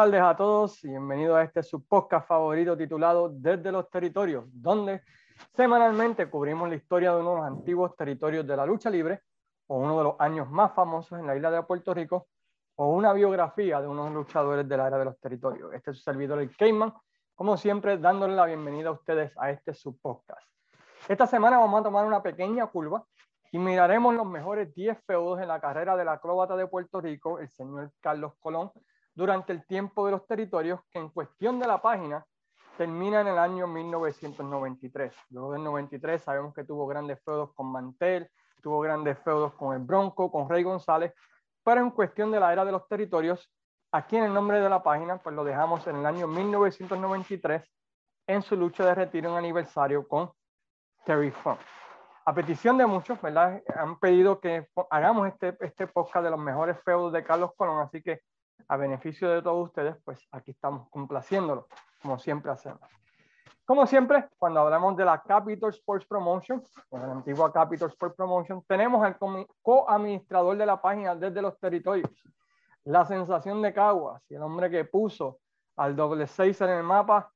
Tardes a todos y bienvenidos a este su podcast favorito titulado Desde los Territorios, donde semanalmente cubrimos la historia de uno de los antiguos territorios de la lucha libre o uno de los años más famosos en la isla de Puerto Rico o una biografía de unos luchadores de la era de los territorios. Este es su servidor, el Cayman, como siempre, dándole la bienvenida a ustedes a este su podcast. Esta semana vamos a tomar una pequeña curva y miraremos los mejores 10 feudos en la carrera del acróbata de Puerto Rico, el señor Carlos Colón, durante el tiempo de los territorios, que en cuestión de la página termina en el año 1993. Luego del 93 sabemos que tuvo grandes feudos con Mantel, tuvo grandes feudos con el Bronco, con Rey González, pero en cuestión de la era de los territorios, aquí en el nombre de la página, pues lo dejamos en el año 1993 en su lucha de retiro en aniversario con Terry Funk. A petición de muchos, ¿verdad? Han pedido que hagamos este, este podcast de los mejores feudos de Carlos Colón, así que a beneficio de todos ustedes, pues aquí estamos complaciéndolo, como siempre hacemos. Como siempre, cuando hablamos de la Capital Sports Promotion, la antigua Capital Sports Promotion, tenemos al co-administrador de la página desde los territorios, la sensación de Caguas y el hombre que puso al doble seis en el mapa,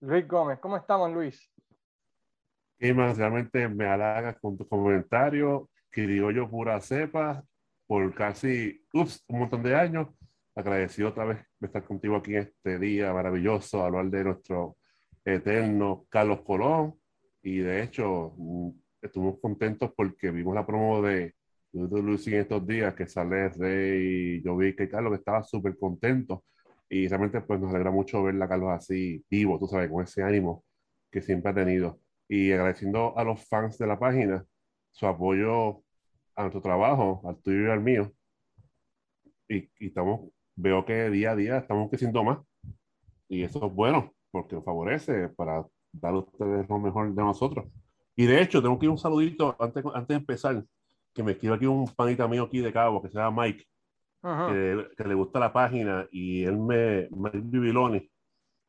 Luis Gómez. ¿Cómo estamos, Luis? más realmente me halagas con tu comentario, yo pura cepa, por casi ups, un montón de años. Agradecido otra vez de estar contigo aquí en este día maravilloso, hablar de nuestro eterno Carlos Colón. Y de hecho, mm, estuvimos contentos porque vimos la promo de Lucy en estos días, que sale Rey, yo vi que Carlos estaba súper contento. Y realmente pues nos alegra mucho ver a Carlos así vivo, tú sabes, con ese ánimo que siempre ha tenido y agradeciendo a los fans de la página su apoyo a nuestro trabajo, al tuyo y al mío. Y, estamos, veo que día a día estamos creciendo más. Y eso es bueno, porque nos favorece para dar a ustedes lo mejor de nosotros. Y de hecho, tengo que ir un saludito antes, antes de empezar, que me escribe aquí un panita mío aquí de Cabo, que se llama Mike, que, que, le gusta la página, y él me, Mike Bibiloni.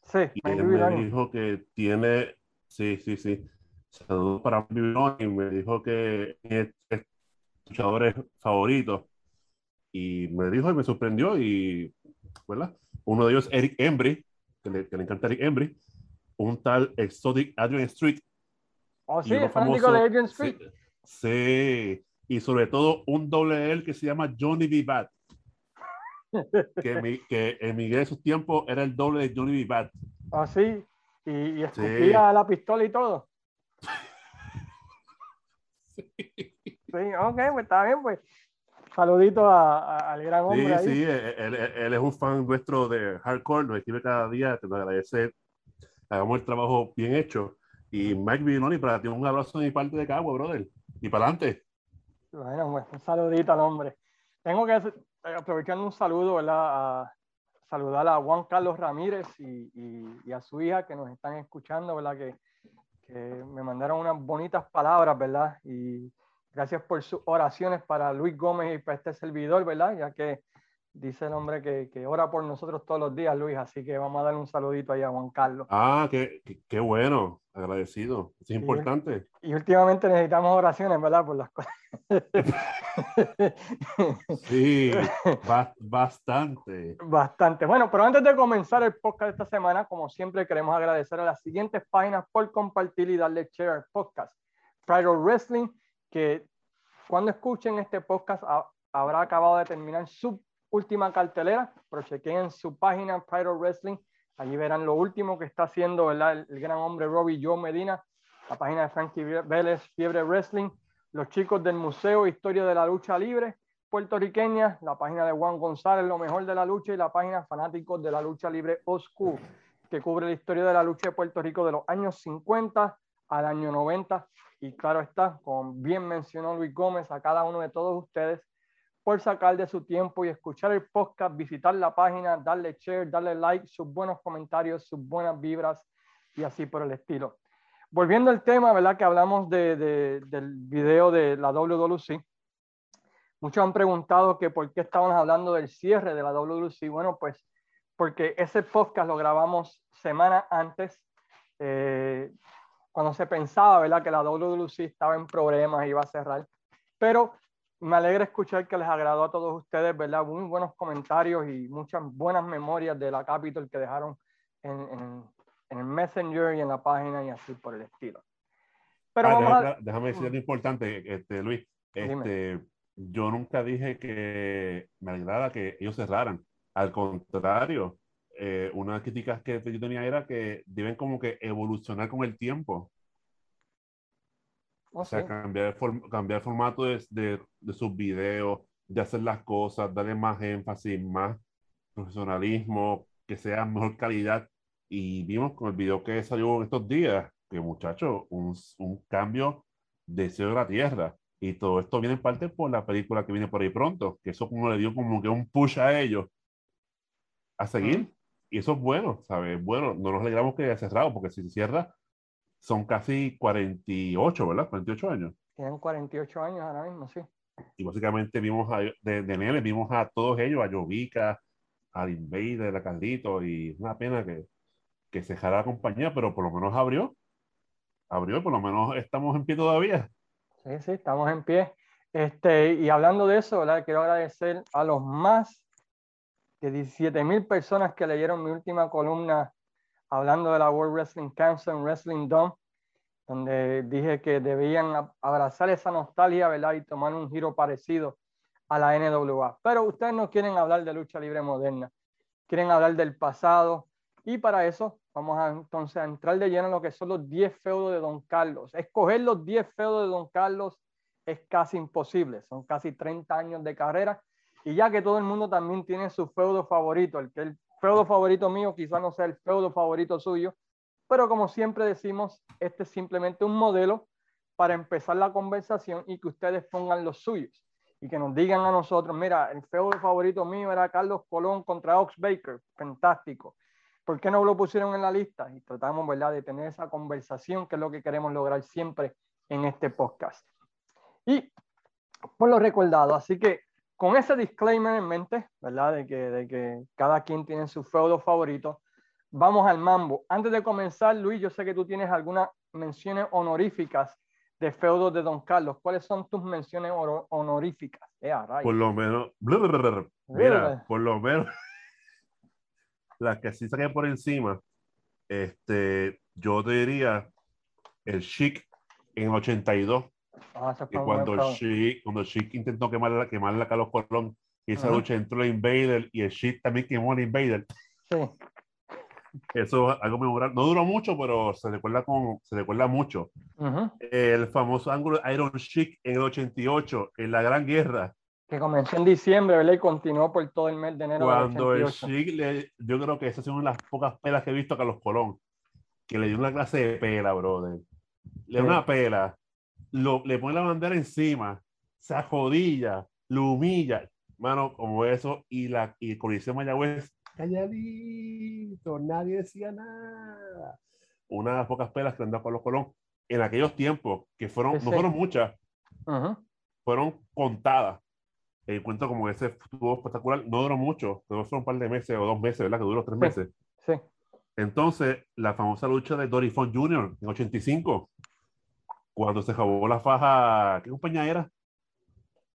Sí, y él me dijo que tiene Sí, sí, sí. Saludos para y me dijo que es luchadores favoritos. Y me dijo y me sorprendió. Y, ¿verdad? Uno de ellos, Eric Embry, que le, que le encanta Eric Embry. Un tal Exotic Adrian Street. Oh, sí, es famoso de Adrian Street. Sí, Y sobre todo un doble L que se llama Johnny. Bad. que, mi, que en Miguel de sus tiempos era el doble de Johnny. Bad. Ah, sí y, y escupía la pistola y todo. sí. ok, pues está bien, pues. Saludito al gran hombre. Sí, sí, él, él, es un fan nuestro de hardcore, nos escribe cada día, te lo agradece, hagamos el trabajo bien hecho. Y Mike Vinoni, para ti un abrazo de mi parte de Cagua, brother. Y para adelante. Bueno, pues un saludito al hombre. Tengo que aprovechar un saludo, ¿verdad? A, saludar a Juan Carlos Ramírez y, y, a su hija que nos están escuchando, ¿verdad? Que, que, me mandaron unas bonitas palabras, ¿verdad? Y gracias por sus oraciones para Luis Gómez y para este servidor, ¿verdad? Ya que dice el hombre que, que, ora por nosotros todos los días, Luis, así que vamos a darle un saludito ahí a Juan Carlos. Ah, qué, qué, bueno, agradecido, es importante. Y, últimamente necesitamos oraciones, ¿verdad? Por las cosas. sí, bastante. Bastante. Bueno, pero antes de comenzar el podcast de esta semana, como siempre, queremos agradecer a las siguientes páginas por compartir y darle share al podcast. Pride Wrestling, que cuando escuchen este podcast habrá acabado de terminar su última cartelera, pero chequen su página Pride Wrestling, allí verán lo último que está haciendo El, el, gran hombre Robbie Joe Medina, la página de Frankie Vélez, Fiebre Wrestling, los chicos del Museo Historia de la Lucha Libre puertorriqueña, la página de Juan González, lo mejor de la lucha, y la página Fanáticos de la Lucha Libre Oscu, que cubre la historia de la lucha de Puerto Rico de los años 50 al año 90. Y claro está, como bien mencionó Luis Gómez, a cada uno de todos ustedes por sacar de su tiempo y escuchar el podcast, visitar la página, darle share, darle like, sus buenos comentarios, sus buenas vibras y así por el estilo. Volviendo al tema, ¿verdad? Que hablamos de, de, del video de la WWC. Muchos han preguntado que por qué estábamos hablando del cierre de la WWC. Bueno, pues porque ese podcast lo grabamos semana antes, eh, cuando se pensaba, ¿verdad? Que la WWC estaba en problemas y iba a cerrar. Pero me alegra escuchar que les agradó a todos ustedes, ¿verdad? Muy buenos comentarios y muchas buenas memorias de la Capitol que dejaron en, en, en el Messenger y en la página y así por el estilo. Pero ah, déjame, a... déjame, decir algo importante, este, Luis. Este, yo nunca dije que me alegrara que ellos cerraran. Al contrario, eh, una de las críticas que yo tenía era que deben como que evolucionar con el tiempo. Oh, o sea, cambiar, el cambiar el formato de, de, de, sus videos, de hacer las cosas, darle más énfasis, más profesionalismo, que sea mejor calidad. Y vimos con el video que salió estos días, que muchachos, un, un cambio de cielo a la tierra. Y todo esto viene en parte por la película que viene por ahí pronto, que eso como le dio como que un push a ellos a seguir. Y eso es bueno, ¿sabes? Bueno, no nos alegramos que haya cerrado, porque si se cierra, son casi 48, ¿verdad? 48 años. Tienen 48 años ahora mismo, sí. Y básicamente vimos a, de, de Nele, vimos a todos ellos, a Jovica, al Invader, a Caldito, y es una pena que, que cerrara la compañía, pero por lo menos abrió. Abrió, por lo menos estamos en pie todavía. Sí, sí, estamos en pie. Este, y hablando de eso, ¿verdad? quiero agradecer a los más de 17 mil personas que leyeron mi última columna hablando de la World Wrestling Council en Wrestling Dome, donde dije que debían abrazar esa nostalgia, ¿verdad? Y tomar un giro parecido a la NWA. Pero ustedes no quieren hablar de lucha libre moderna, quieren hablar del pasado. Y para eso vamos a entonces a entrar de lleno en lo que son los 10 feudos de Don Carlos. Escoger los 10 feudos de Don Carlos es casi imposible, son casi 30 años de carrera. Y ya que todo el mundo también tiene su feudo favorito, el que el feudo favorito mío quizá no sea el feudo favorito suyo, pero como siempre decimos, este es simplemente un modelo para empezar la conversación y que ustedes pongan los suyos y que nos digan a nosotros, mira, el feudo favorito mío era Carlos Colón contra Ox Baker, fantástico. ¿Por qué no lo pusieron en la lista? Y tratamos, ¿verdad?, de tener esa conversación, que es lo que queremos lograr siempre en este podcast. Y por lo recordado, así que con ese disclaimer en mente, ¿verdad? De que, de que cada quien tiene su feudo favorito, vamos al mambo. Antes de comenzar, Luis, yo sé que tú tienes algunas menciones honoríficas de feudos de Don Carlos. ¿Cuáles son tus menciones honoríficas? Eh, por lo menos, mira, por lo menos, las que sí saqué por encima, este, yo te diría el Chic en 82 Ah, y cuando Sheik, cuando Sheik intentó quemar, quemar a Carlos Colón, y esa lucha entró el Invader y el Sheik también quemó al Invader. Sí. Eso es algo memorable. No duró mucho, pero se recuerda, con, se recuerda mucho. El famoso ángulo Iron Sheik en el 88, en la Gran Guerra. Que comenzó en diciembre, ¿verdad? Y continuó por todo el mes de enero. Cuando el Sheik, le, yo creo que esa es una de las pocas pelas que he visto a Carlos Colón. Que le dio una clase de pela, brother. Le dio una pela le pone la bandera encima, se jodilla, lo humilla, mano, como eso, y, la, y el Coliseo Mayagüez, calladito, nadie decía nada. Una de las pocas pelas que andó Carlos Colón en aquellos tiempos, que fueron, no fueron muchas, fueron contadas. Encuentro como ese estuvo espectacular, no duró mucho, duró un par de meses o dos meses, ¿verdad? Que duró tres meses. Sí. Entonces, la famosa lucha de Dory Font Jr. en 85, cuando se jabó la faja, ¿qué compañía era?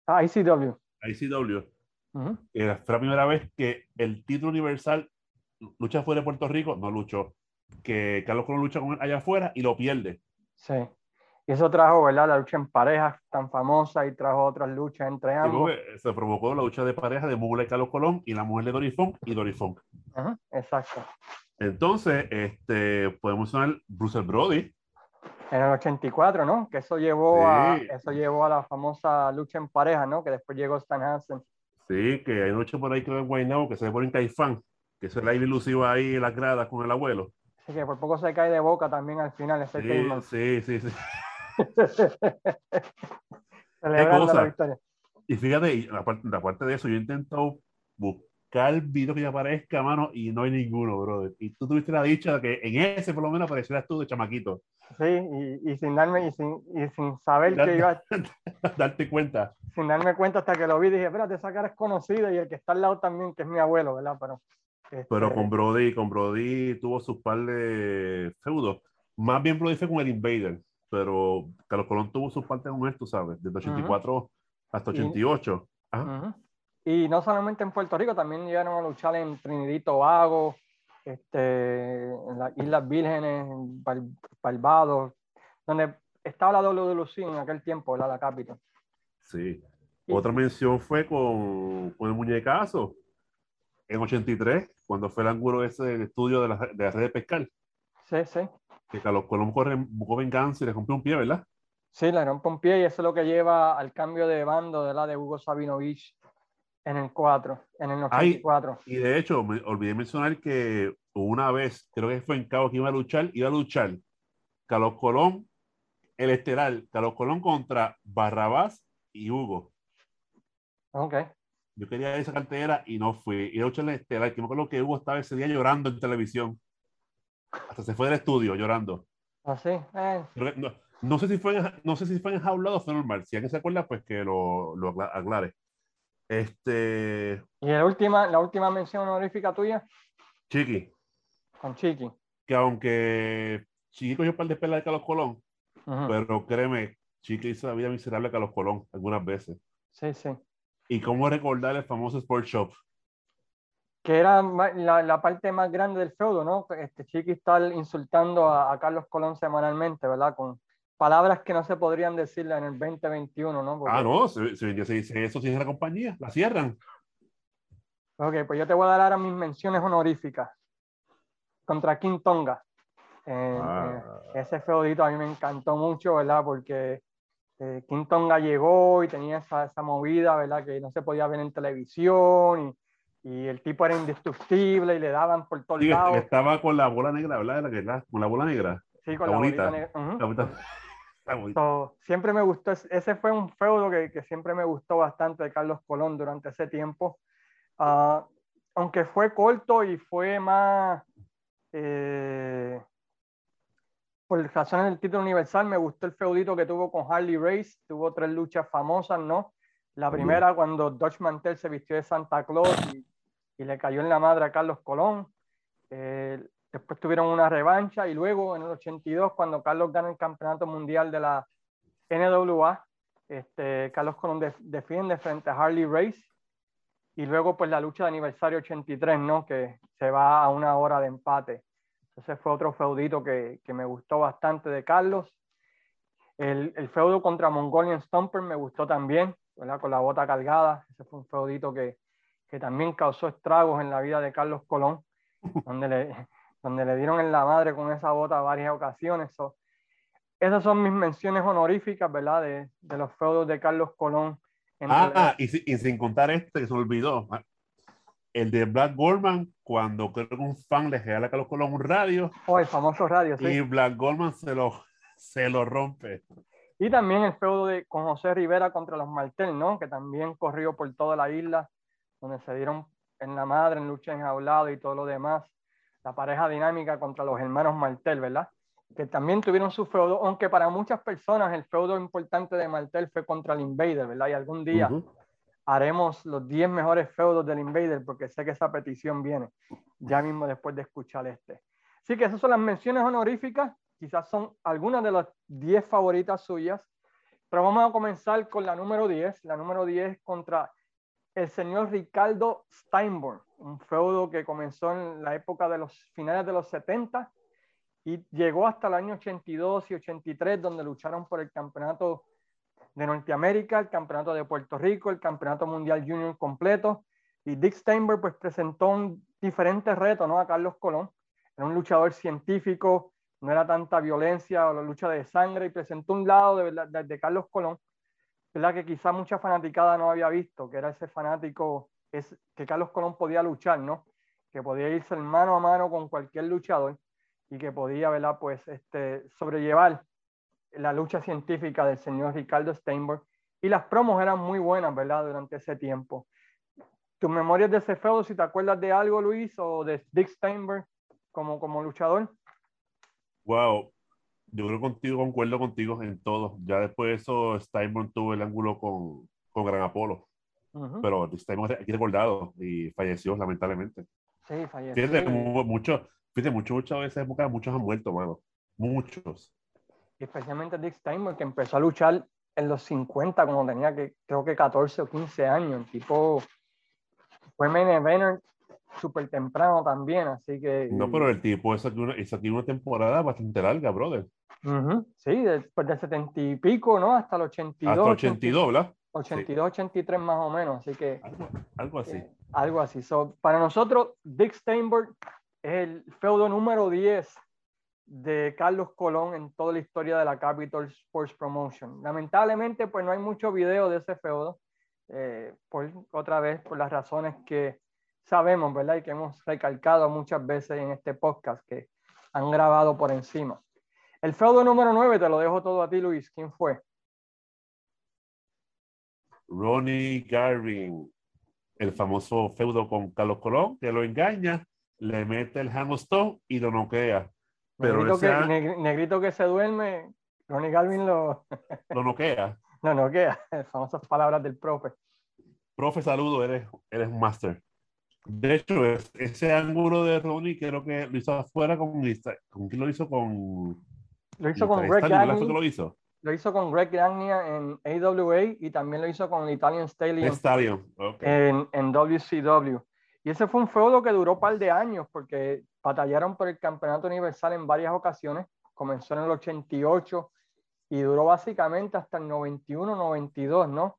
Ah, ICW. ICW. Era, fue la primera vez que el título universal lucha fuera de Puerto Rico, no luchó. Que Carlos Colón lucha con él allá afuera y lo pierde. Sí. Y eso trajo, ¿verdad? La lucha en parejas tan famosa y trajo otras luchas entre ambos. se provocó la lucha de pareja de Mugler y Carlos Colón y la mujer de Dory Funk y Dory Funk. Exacto. Entonces, este, podemos mencionar Bruce Brody, en el 84, ¿no? Que eso llevó, a, eso llevó a la famosa lucha en pareja, ¿no? Que después llegó Stan Hansen. Sí, que hay noche por ahí creo en Guaynabo que se pone en Caifán, que se la ilusivo ahí en las gradas con el abuelo. Sí, que por poco se cae de boca también al final ese sí, sí, sí, sí. Celebrando la victoria. Y fíjate, aparte, aparte de eso, yo he intentado buscar video que aparezca, mano, y no hay ninguno, brother. Y tú tuviste la dicha de que en ese por lo menos aparecieras tú de chamaquito. Sí, y, y sin darme, y sin, y sin saber que iba Darte cuenta. Sin darme cuenta hasta que lo vi, dije, espérate, esa cara es conocida y el que está al lado también, que es mi abuelo, ¿verdad? Pero, este... Pero con Brody, con Brody tuvo sus par de feudos. Más bien Brody fue con el Invader, pero Carlos Colón tuvo sus partes con él, tú sabes. Desde 84 Hasta 88. Y no solamente en Puerto Rico, también llegaron a luchar en Trinidad y Tobago, este, en las Islas Vírgenes, en Barbados, donde estaba la WWC en aquel tiempo, la, la Capitol. Sí. Otra mención fue con, con, el muñecazo en 83, cuando fue el ángulo ese del estudio de la, de la red de pescar. Sí, sí. Que Carlos Colón corre, buscó venganza y le rompió un pie, ¿verdad? Sí, le rompió un pie y eso es lo que lleva al cambio de bando de la de Hugo Sabinovich en el 4, en el 94. y de hecho, me olvidé mencionar que una vez, creo que fue en Cabo que iba a luchar, iba a luchar Carlos Colón, el estelar, Carlos Colón contra Barrabás y Hugo. Ok. Yo quería esa cartera y no fui. Y a luchar el estelar, que me acuerdo que Hugo estaba ese día llorando en televisión. Hasta se fue del estudio llorando. Así. Ah, eh. no, no, sé si fue no sé si fue enjaulado o fue normal. Si alguien se acuerda, pues que lo, lo aclare. Este. ¿Y la última, la última mención honorífica tuya? Chiqui. Con Chiqui. Que aunque Chiqui cogió un par de pelas de Carlos Colón, pero créeme, Chiqui hizo la vida miserable a Carlos Colón algunas veces. Sí, sí. ¿Y cómo recordar el famoso Sport Shop? Que era la, la parte más grande del feudo, ¿no? Este Chiqui está insultando a, a Carlos Colón semanalmente, ¿verdad? Con, palabras que no se podrían decirle en el 2021, ¿no? Ah, no, dice eso si es la compañía, la cierran. Ok, pues yo te voy a dar ahora mis menciones honoríficas. Contra King Tonga. Eh, ah. eh, ese feudito a mí me encantó mucho, ¿verdad? Porque eh, King Tonga llegó y tenía esa, esa, movida, ¿verdad? Que no se podía ver en televisión y, y el tipo era indestructible y le daban por todos lados. Estaba con la bola negra, ¿verdad? Con la bola negra. Sí, con la, la bonita. negra siempre me gustó, ese fue un feudo que, que, siempre me gustó bastante de Carlos Colón durante ese tiempo. Uh, aunque fue corto y fue más, eh, por razones del título universal, me gustó el feudito que tuvo con Harley Race, tuvo tres luchas famosas, ¿no? La primera cuando Dutch Mantel se vistió de Santa Claus y, y le cayó en la madre a Carlos Colón. Eh, Después tuvieron una revancha y luego en el 82, cuando Carlos gana el campeonato mundial de la NWA, este, Carlos Colón defiende frente a Harley Race y luego pues la lucha de aniversario 83, ¿no? Que se va a una hora de empate. Ese fue otro feudito que, que me gustó bastante de Carlos. El, el, feudo contra Mongolian Stomper me gustó también, ¿verdad? Con la bota cargada. Ese fue un feudito que, que también causó estragos en la vida de Carlos Colón, donde le, donde le dieron en la madre con esa bota varias ocasiones. esas son mis menciones honoríficas, ¿verdad? De, de los feudos de Carlos Colón. Ah, y, sin contar este que se olvidó, ah, el de Black Goldman, cuando creo que un fan le regala a Carlos Colón un radio. Oh, el famoso radio, sí. Y Black Goldman se lo, se lo rompe. Y también el feudo de, con José Rivera contra los Martel, ¿no? Que también corrió por toda la isla, donde se dieron en la madre, en lucha enjaulada y todo lo demás la pareja dinámica contra los hermanos Martel, ¿verdad? Que también tuvieron su feudo, aunque para muchas personas el feudo importante de Martel fue contra el Invader, ¿verdad? Y algún día haremos los 10 mejores feudos del Invader, porque sé que esa petición viene ya mismo después de escuchar este. Así que esas son las menciones honoríficas, quizás son algunas de las 10 favoritas suyas, pero vamos a comenzar con la número 10, la número 10 contra el señor Ricardo Steinborn, un feudo que comenzó en la época de los finales de los 70 y llegó hasta el año 82 y 83, donde lucharon por el campeonato de Norteamérica, el campeonato de Puerto Rico, el campeonato mundial junior completo. Y Dick Steinberg pues presentó un diferente reto ¿no? a Carlos Colón. Era un luchador científico, no era tanta violencia o la lucha de sangre, y presentó un lado de, Carlos Colón ¿verdad? que quizá mucha fanaticada no había visto, que era ese fanático es, que Carlos Colón podía luchar, ¿no? que podía irse mano a mano con cualquier luchador y que podía ¿verdad? Pues, este, sobrellevar la lucha científica del señor Ricardo Steinberg. Y las promos eran muy buenas ¿verdad? durante ese tiempo. ¿Tus memorias de ese feudo, si te acuerdas de algo, Luis, o de Dick Steinberg como, como luchador? Wow, yo creo contigo, concuerdo contigo en todo. Ya después de eso, Steinborn tuvo el ángulo con, con Gran Apolo. Pero Steinborn aquí recordado y falleció, lamentablemente. Sí, falleció. Fíjate, mucho, fíjate, mucho, de esa época, muchos han muerto, mano. Muchos. Especialmente Dick Steinborn, que empezó a luchar en los 50, como tenía que, creo que 14 o 15 años. El tipo fue main eventer súper temprano también, así que... No, pero el tipo es aquí una, es aquí una temporada bastante larga, brother. Sí, después del 70 y pico, ¿no? Hasta el 82. Hasta 82, ¿verdad? 82, 83 más o menos, así que... Algo, así. Eh, algo así. So, para nosotros, Dick Steinberg es el feudo número 10 de Carlos Colón en toda la historia de la Capital Sports Promotion. Lamentablemente, pues no hay mucho video de ese feudo, eh, por, otra vez por las razones que sabemos, ¿verdad? Y que hemos recalcado muchas veces en este podcast que han grabado por encima. El feudo número 9, te lo dejo todo a ti, Luis. ¿Quién fue? Ronnie Garvin, el famoso feudo con Carlos Colón, que lo engaña, le mete el hamstone y lo noquea. Pero negrito, que, negrito que se duerme, Ronnie Garvin lo... lo noquea. no noquea, famosas palabras del profe. Profe, saludo, eres, eres un máster. De hecho, ese ángulo de Ronnie creo que lo hizo afuera con... ¿Con quién lo hizo? Con... Lo hizo con Greg Gagne. lo hizo? Lo hizo con Greg Gagne en AWA y también lo hizo con el Italian Stallion, en, en, WCW. Y ese fue un feudo que duró un par de años porque batallaron por el campeonato universal en varias ocasiones. Comenzó en el 88 y duró básicamente hasta el 91-92, ¿no?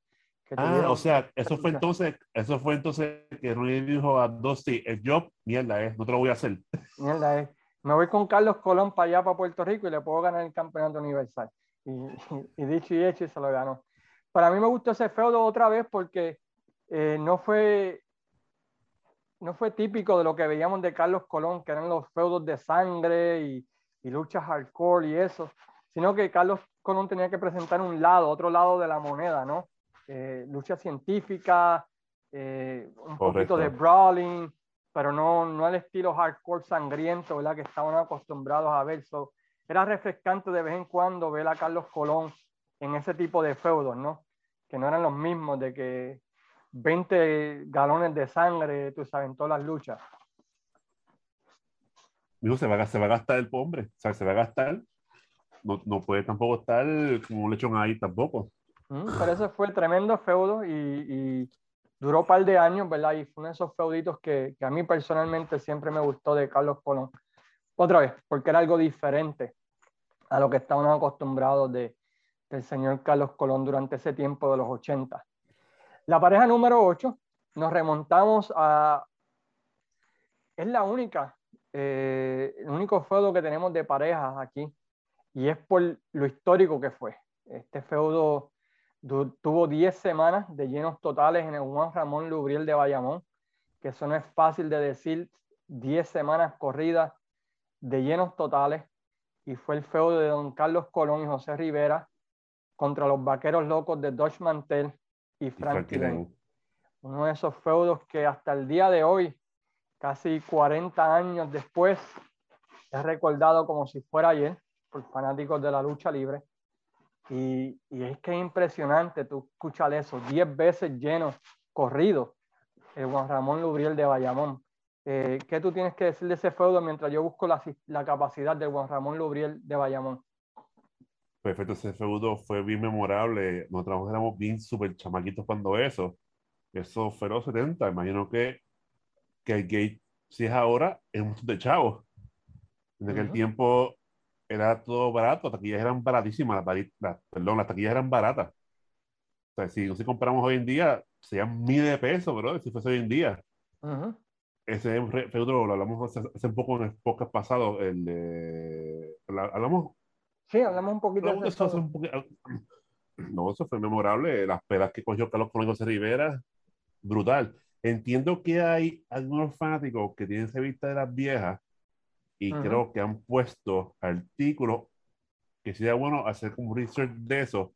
ah, o sea, eso fue entonces, eso fue entonces que Rudy dijo a Dusty, el job, mierda es, no te lo voy a hacer. Mierda es. Me voy con Carlos Colón para allá, para Puerto Rico, y le puedo ganar el campeonato universal. Y, dicho y hecho, y se lo ganó. Para mí me gustó ese feudo otra vez porque eh, no fue no fue típico de lo que veíamos de Carlos Colón, que eran los feudos de sangre y, y luchas hardcore y eso, sino que Carlos Colón tenía que presentar un lado, otro lado de la moneda, ¿no? Eh, lucha científica, eh, un poquito de brawling, pero no, no al estilo hardcore sangriento, ¿verdad? Que estaban acostumbrados a ver. So, era refrescante de vez en cuando ver a Carlos Colón en ese tipo de feudos, ¿no? Que no eran los mismos, de que 20 galones de sangre, tú sabes, en todas las luchas. Digo, se va, se va a gastar el hombre, o sea, se va a gastar. No, no puede tampoco estar como un lechón ahí tampoco. Mm, pero eso fue tremendo feudo y, duró un par de años, ¿verdad? Y fue uno de esos feuditos que, a mí personalmente siempre me gustó de Carlos Colón. Otra vez, porque era algo diferente a lo que estábamos acostumbrados de, del señor Carlos Colón durante ese tiempo de los 80. La pareja número 8, nos remontamos a... Es la única, eh, el único feudo que tenemos de parejas aquí, y es por lo histórico que fue. Este feudo tuvo 10 semanas de llenos totales en el Juan Ramón Lubriel de Bayamón, que eso no es fácil de decir, 10 semanas corridas de llenos totales, y fue el feudo de don Carlos Colón y José Rivera contra los vaqueros locos de Dodge Mantel y Franklin. Uno de esos feudos que hasta el día de hoy, casi 40 años después, es recordado como si fuera ayer por fanáticos de la lucha libre y, y, es que es impresionante, tú escuchas eso, 10 veces lleno, corrido, el Juan Ramón Lubriel de Bayamón. Eh, ¿Qué tú tienes que decir de ese feudo mientras yo busco la, la capacidad del Juan Ramón Lubriel de Bayamón? Perfecto, ese feudo fue bien memorable. Nosotros éramos bien súper chamaquitos cuando eso. Eso fue los 70. Imagino que, que el gate, si es ahora, es un de chavos. En aquel tiempo era todo barato, las taquillas eran baratísimas, perdón, las taquillas eran baratas. O sea, si si compramos hoy en día, serían miles de pesos, bro, si fuese hoy en día. Ese feudo lo hablamos hace, un poco en el podcast pasado, el de... ¿Hablamos? Sí, hablamos un poquito de eso. no, eso fue memorable, las pelas que cogió Carlos Colón José Rivera, brutal. Entiendo que hay algunos fanáticos que tienen vista de las viejas y creo que han puesto artículos que sería bueno hacer como research de eso,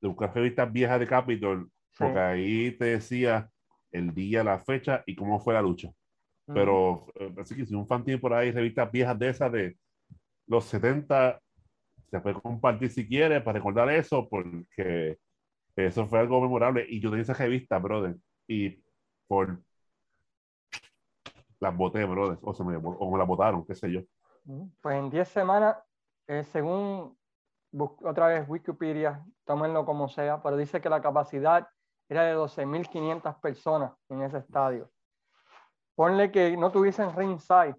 de buscar revistas viejas de Capitol, porque ahí te decía el día, la fecha y cómo fue la lucha. Pero eh, así que si un fan tiene por ahí revistas viejas de esas de los 70, se puede compartir si quiere para recordar eso, porque eso fue algo memorable. Y yo tenía esa revista, brother, y por las boté, bro, o, me, o me las botaron, qué sé yo. Pues en 10 semanas, eh, según otra vez Wikipedia, tómenlo como sea, pero dice que la capacidad era de 12.500 personas en ese estadio. Ponle que no tuviesen ringside.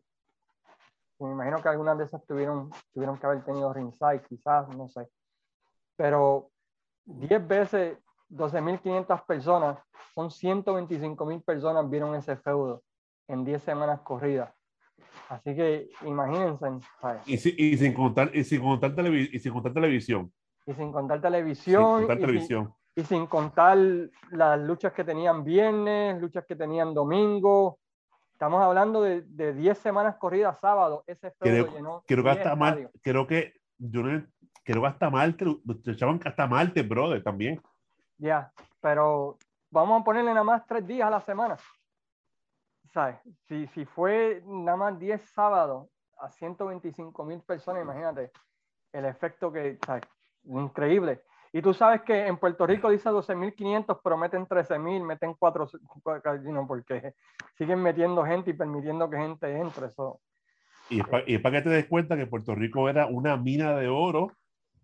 Me imagino que algunas de esas tuvieron, tuvieron que haber tenido ringside, quizás, no sé. Pero 10 veces 12.500 personas, son 125.000 personas vieron ese feudo en 10 semanas corridas. Así que imagínense. Y, y, sin contar, y, sin contar y sin contar televisión. Y sin contar televisión. Sin televisión. y sin contar las luchas que tenían viernes, luchas que tenían domingo. Estamos hablando de, de 10 semanas corridas sábado. Ese creo, llenó. Creo que hasta mal, creo que yo no, creo que hasta Marte, lo echaban hasta Marte, brother, también. Ya, pero vamos a ponerle nada más tres días a la semana. ¿Sabes? Si, si fue nada más 10 sábados a 125 mil personas, imagínate el efecto que, ¿sabes? Increíble. Y tú sabes que en Puerto Rico dice 12.500, pero meten 13.000, meten 4, porque siguen metiendo gente y permitiendo que gente entre. Eso. Y es para que te des cuenta que Puerto Rico era una mina de oro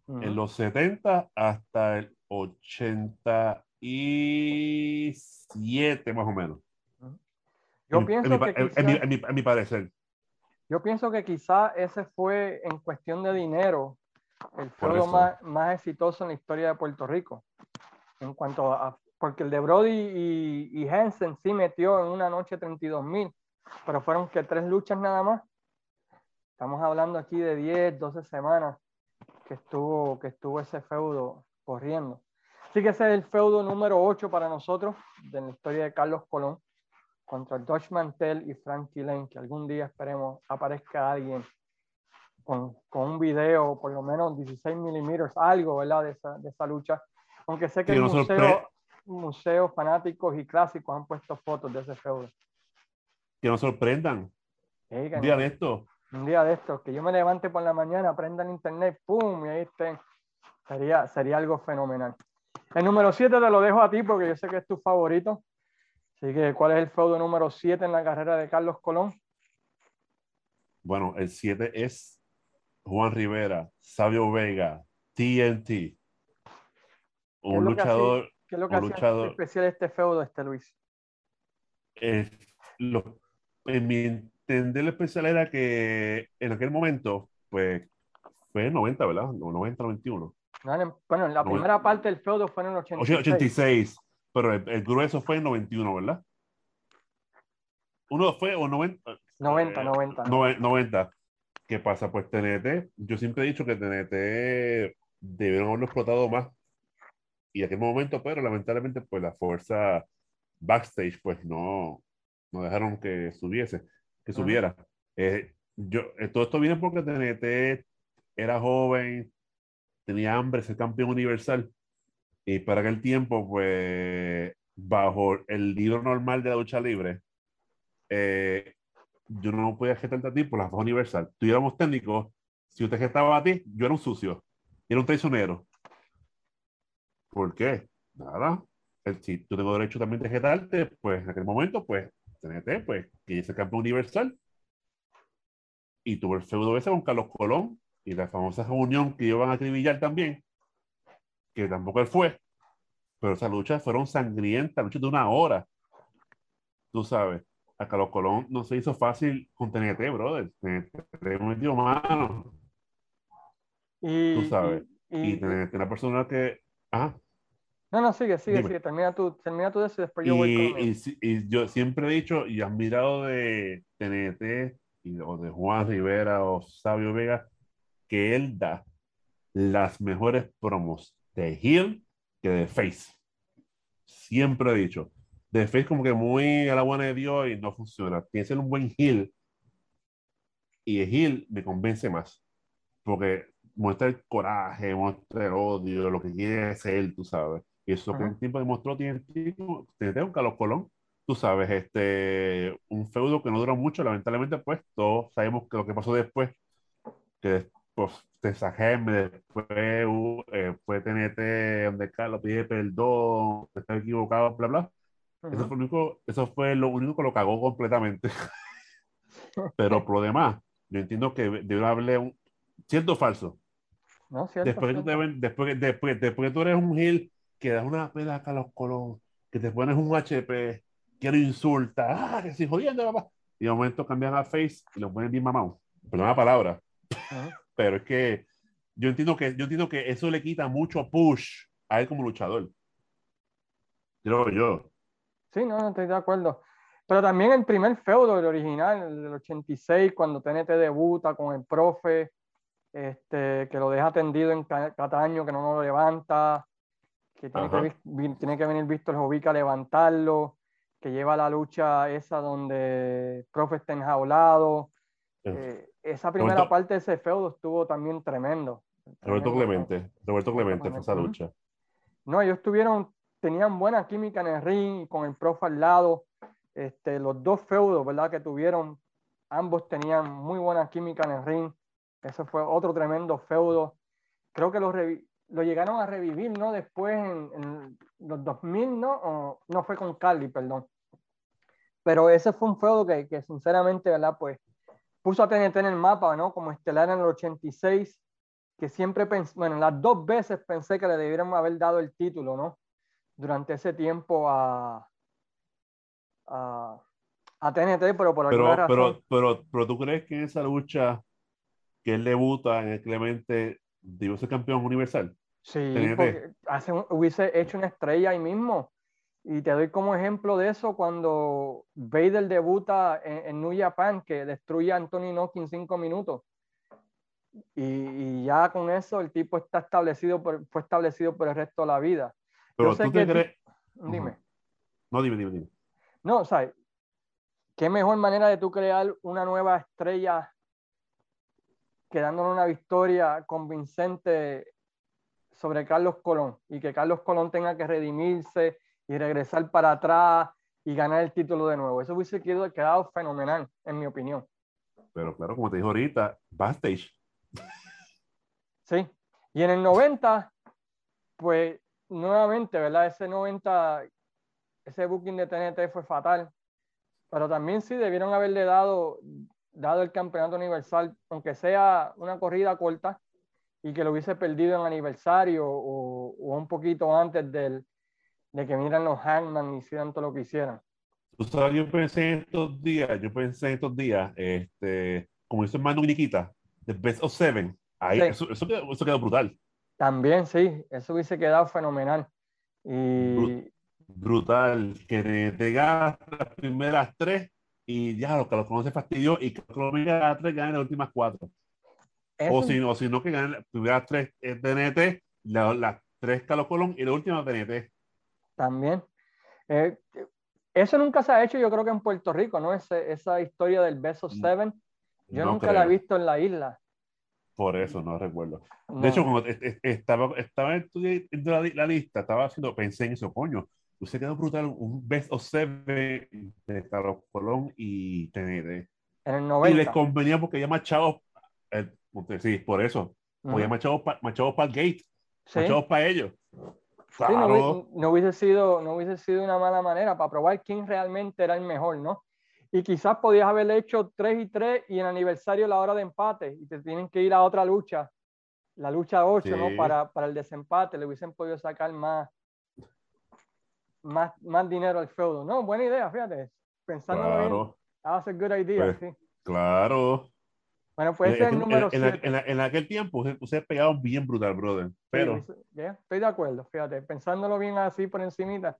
en los 70 hasta el 87 más o menos. Yo pienso que en, mi, parecer. Yo pienso que quizá ese fue en cuestión de dinero el feudo más, más exitoso en la historia de Puerto Rico. En cuanto a, porque el de Brody y, y Hansen sí metió en una noche 32 mil, pero fueron que tres luchas nada más. Estamos hablando aquí de 10, 12 semanas que estuvo, que estuvo ese feudo corriendo. Así que ese es el feudo número 8 para nosotros de la historia de Carlos Colón contra Dutch Mantel y Frankie Lane, que algún día esperemos aparezca alguien con, con un video, por lo menos 16 milímetros, algo, ¿verdad? De esa, de esa lucha. Aunque sé que el museo, museos fanáticos y clásicos han puesto fotos de ese feudo. Que nos sorprendan. un día de esto. Un día de esto, que yo me levante por la mañana, prenda el internet, ¡pum! Y ahí estén. Sería, sería algo fenomenal. El número 7 te lo dejo a ti porque yo sé que es tu favorito. Así que, ¿cuál es el feudo número 7 en la carrera de Carlos Colón? Bueno, el 7 es Juan Rivera, Sabio Vega, TNT. Un luchador. ¿Qué es lo que luchador, especial este feudo, este Luis? lo, en mi entender, lo especial era que en aquel momento, pues, fue en 90, ¿verdad? 90, 91. Bueno, la primera parte del feudo fue en el 86. 86, pero el, grueso fue en 91, ¿verdad? Uno fue o 90. 90, 90. 90. ¿Qué pasa? Pues TNT, yo siempre he dicho que TNT debieron haberlo explotado más. Y en aquel momento, pero lamentablemente, pues la fuerza backstage, pues no, no dejaron que subiese, que subiera. Eh, yo, eh, todo esto viene porque TNT era joven, tenía hambre, ser campeón universal. Y para aquel tiempo, pues, bajo el libro normal de la lucha libre, eh, yo no podía gestar a ti por la faja universal. Tú éramos técnicos, si usted gestaba a ti, yo era un sucio, era un traicionero. ¿Por qué? Nada. Si tú tengo derecho también de gestarte, pues en aquel momento, pues, tenete, pues, que es el campeón universal. Y tuvo el feudo ese con Carlos Colón, y la famosa reunión que iban a acribillar también, que tampoco él fue, pero esas luchas fueron sangrientas, luchas de una hora. Tú sabes, a Carlos Colón no se hizo fácil con TNT, brother. TNT metió mano. Y, tú sabes. Y, y, una persona que. Ah. No, no, sigue, sigue, sigue. Termina tú, termina tú eso y después yo voy con y, y, yo siempre he dicho y admirado de TNT y, o de Juan Rivera o Sabio Vega que él da las mejores promos de Hill que de Face. Siempre he dicho, de Face como que muy a la buena de Dios y no funciona. Tiene que ser un buen Hill. Y el Hill me convence más. Porque muestra el coraje, muestra el odio, lo que quiere ser, tú sabes. Y eso que el tiempo demostró tiene, tiene un Carlos Colón, tú sabes, este, un feudo que no duró mucho, lamentablemente, pues todos sabemos que lo que pasó después, que pues Tesajeme, después eh, fue TNT, donde Carlos pide perdón, está equivocado, bla, bla. eso, fue lo único, eso fue lo único que lo cagó completamente. Pero por lo demás, yo entiendo que debe haberle un cierto falso. No, cierto, Después que tú ven, después, después, después que tú eres un Gil que das una pela a Carlos Colón, que te pones un HP, que lo insulta, ah, que si jodiendo, papá. Y de momento cambian a Face y lo ponen bien mamado. Palabra. Pero es que yo entiendo que yo entiendo que eso le quita mucho push a él como luchador. Creo yo. Sí, no, no estoy de acuerdo. Pero también el primer feudo, el original, el del 86, cuando TNT debuta con el profe, este, que lo deja tendido en Ca- Cataño, que no lo levanta, que tiene, que, Ajá. tiene que venir Víctor Jovica a levantarlo, que lleva la lucha esa donde el profe está enjaulado. Eh, esa primera Roberto- parte de ese feudo estuvo también tremendo. Roberto Tremendo. Clemente, Roberto Clemente fue esa lucha. No, ellos tuvieron, tenían buena química en el ring, con el profe al lado. Este, los dos feudos, ¿verdad? Que tuvieron, ambos tenían muy buena química en el ring. Eso fue otro tremendo feudo. Creo que lo, lo llegaron a revivir, ¿no? Después en, en los 2000, ¿no? O- no fue con Carly, perdón. Pero ese fue un feudo que, que sinceramente, ¿verdad? Pues puso a TNT en el mapa, ¿no? Como estelar en el 86 que siempre pensé, bueno, las dos veces pensé que le debieran haber dado el título, ¿no? Durante ese tiempo a, a, a TNT, pero por alguna Pero, razón. pero, pero, pero tú crees que en esa lucha que él debuta en el Clemente, debió ser campeón universal. sí, TNT. porque hace hubiese hecho una estrella ahí mismo. Y te doy como ejemplo de eso cuando Vader debuta en, en New Japan, que destruye a Anthony Inoki en cinco minutos. Y, y ya con eso el tipo está establecido por, fue establecido por el resto de la vida. Pero sé tú que te crees. Dime. No, dime, dime, dime. No, o sea, qué mejor manera de tú crear una nueva estrella que dándole una victoria convincente sobre Carlos Colón y que Carlos Colón tenga que redimirse y regresar para atrás y ganar el título de nuevo. Eso hubiese quedado, quedado fenomenal, en mi opinión. Pero claro, como te dijo ahorita, backstage. Sí. Y en el 90, pues nuevamente, ¿verdad? Ese 90, ese booking de TNT fue fatal. Pero también sí debieron haberle dado, dado el campeonato universal, aunque sea una corrida corta, y que lo hubiese perdido en aniversario o, o un poquito antes del, de que miran los Hangman y hicieran todo lo que hicieran. Tú sabes, yo pensé en estos días, yo pensé en estos días, este, como hizo Manu y Nikita, The Best of Seven. Ahí, Sí. eso, eso, quedó, eso quedó brutal. También sí, eso hubiese quedado fenomenal. Y Brut- Brutal. Que te ganas las primeras tres y ya lo que los conoce fastidió y que los primeras tres ganan las últimas cuatro. eso- O si, o si no, que ganen las primeras tres eh, TNT, la- las tres Carlos Colón y la última TNT. También. Eh, eso nunca se ha hecho, yo creo que en Puerto Rico, ¿no? Ese- esa historia del Beso Seven, yo No nunca la he creo. visto en la isla. Por eso no recuerdo. No. De hecho, cuando es- es- estaba, estaba estudiando la, la lista, estaba haciendo, pensé en eso, coño, se quedó brutal un Best of Seven de Carlos Colón y TNT. en el Y 90. les convenía porque ya más chavos, eh, usted- sí, por eso, porque ya Ujú. más chavos para el gate, Sí. más chavos para ellos. Sí, no, Claro, no hubiese sido, no hubiese sido una mala manera para probar quién realmente era el mejor, ¿no? Y quizás podías haber hecho 3 y 3 y en aniversario la hora de empate y te tienen que ir a otra lucha, la lucha 8, ¿no? Sí. Para, para el desempate, le hubiesen podido sacar más, más, más dinero al feudo. No, buena idea, fíjate. Pensándolo bien, claro, that was a good idea, Pues, sí. claro. Bueno, pues ese Eh, es el en, número en- en la- 7. en la- en aquel tiempo, ustedes pegaban bien brutal, brother. Pero, estoy de acuerdo, fíjate, pensándolo bien así por encimita,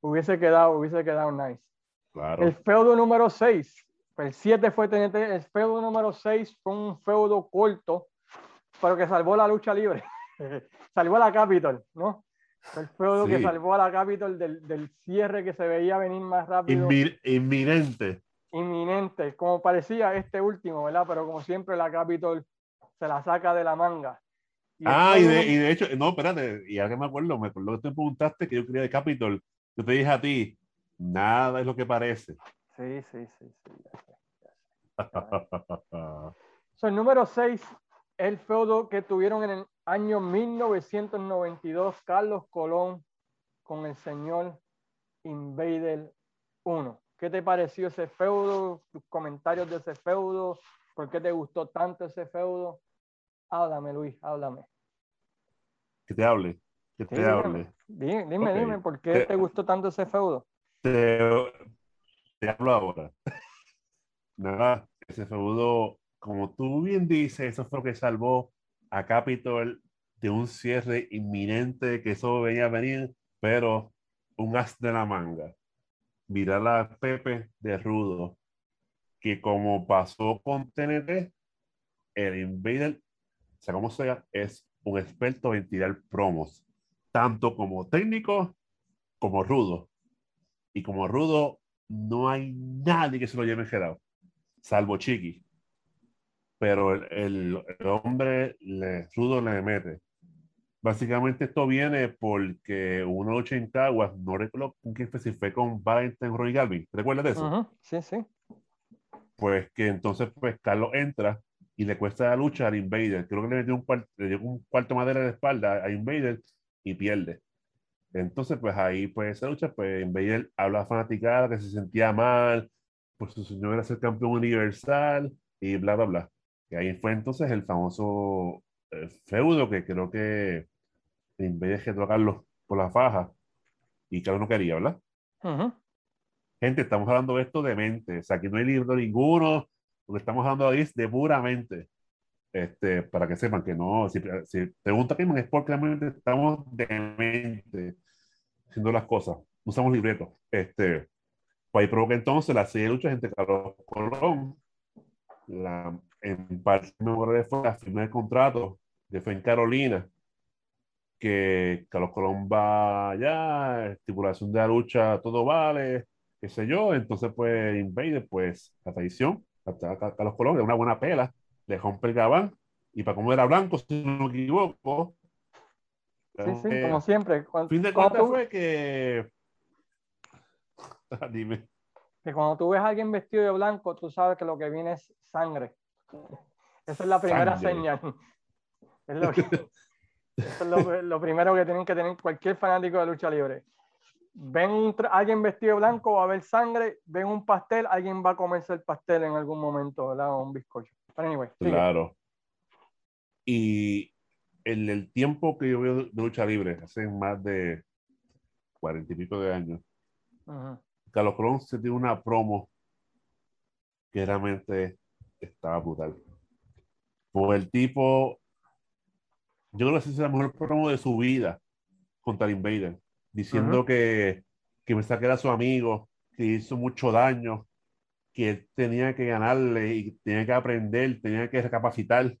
hubiese quedado, hubiese quedado nice. claro. El feudo número 6, el 7 fue TNT, el feudo número 6 fue un feudo corto, pero que salvó la lucha libre. salvó a la Capitol, ¿no? Fue el feudo que Sí. salvó a la Capitol del, del cierre que se veía venir más rápido, Inmi- inminente. Inminente, como parecía este último, ¿verdad? Pero como siempre la Capitol se la saca de la manga. Y Ah, y de, y de hecho, no, espérate, y ahora que me acuerdo, me acuerdo que tú me preguntaste que yo quería de Capitol. Yo te dije a ti, nada es lo que parece. Sí, sí, sí, sí. ya sé, ya sé. So, el número 6 el feudo que tuvieron en el año 1992 Carlos Colón con el señor Invader 1. ¿Qué te pareció ese feudo? Tus comentarios de ese feudo. ¿Por qué te gustó tanto ese feudo? Háblame, Luis, háblame. Que te hable. Que Sí, te hable. Dime, dime, Ok. dime, ¿por qué Te- te gustó tanto ese feudo? Te, te hablo ahora. Nada, ese feudo, como tú bien dices, eso fue lo que salvó a Capitol de un cierre inminente, que eso venía a venir, pero un as de la manga. Mirar a Pepe de Rudo, que como pasó con TNT, el Invader, sea como sea, es un experto en tirar promos, tanto como técnico como rudo. Y como rudo, no hay nadie que se lo lleve enredado, salvo Chiqui. Pero el, el- el hombre le, rudo le mete. Básicamente esto viene porque una lucha en Caguas, no recuerdo con quién fue, si fue con Valentine Roy Galvin. ¿Te recuerdas de eso? Ujú, Sí, sí. Pues que entonces pues Carlos entra y le cuesta la lucha al Invader. Creo que le metió un, cuar- le dio un cuarto de madera de espalda a Invader y pierde. Entonces, pues ahí, pues esa lucha, pues Invader habla la fanaticada que se sentía mal, pues su sueño era ser campeón universal y bla, bla, bla. Y ahí fue entonces el famoso eh, feudo que creo que Invader quedó a Carlos por la faja y Carlos no quería, ¿verdad? Ujú. Gente, estamos hablando de esto de mente. O sea, aquí no hay libro ninguno. Lo que estamos hablando ahí es de pura mente. Este, para que sepan que no, si, si pregunta que es porque realmente estamos de mente haciendo las cosas. No usamos libretos. Este, pues ahí provoca entonces la serie de luchas entre Carlos Colón. La, en parte memorable fue la firma de contrato que fue en Carolina. Que Carlos Colón va allá, estipulación de la lucha, todo vale qué sé yo, entonces pues Invader, pues la hasta a Carlos Colón, de una buena pela, le rompe el gabán, y para como era blanco, si no me equivoco, Sí, sí, eh, como siempre. Cuando, fin de cuentas tú, fue que, dime, que cuando tú ves a alguien vestido de blanco, tú sabes que lo que viene es sangre. Esa es la primera Sangre. señal. Es lo, que- eso es lo, lo primero que tienen que tener cualquier fanático de lucha libre. Ven un alguien vestido blanco, va a haber sangre, ven un pastel, alguien va a comerse el pastel en algún momento, ¿verdad? O un bizcocho. Pero anyway, claro. Y en el tiempo que yo veo de lucha libre, hace más de cuarenta y pico de años, Ujú. Carlos Colón se dio una promo que realmente estaba brutal. Por el tipo, yo creo que esa es la mejor promo de su vida contra el Invader, diciendo Ujú. que, que Mestaki era su amigo, que hizo mucho daño, que él tenía que ganarle y tenía que aprender, tenía que recapacitar,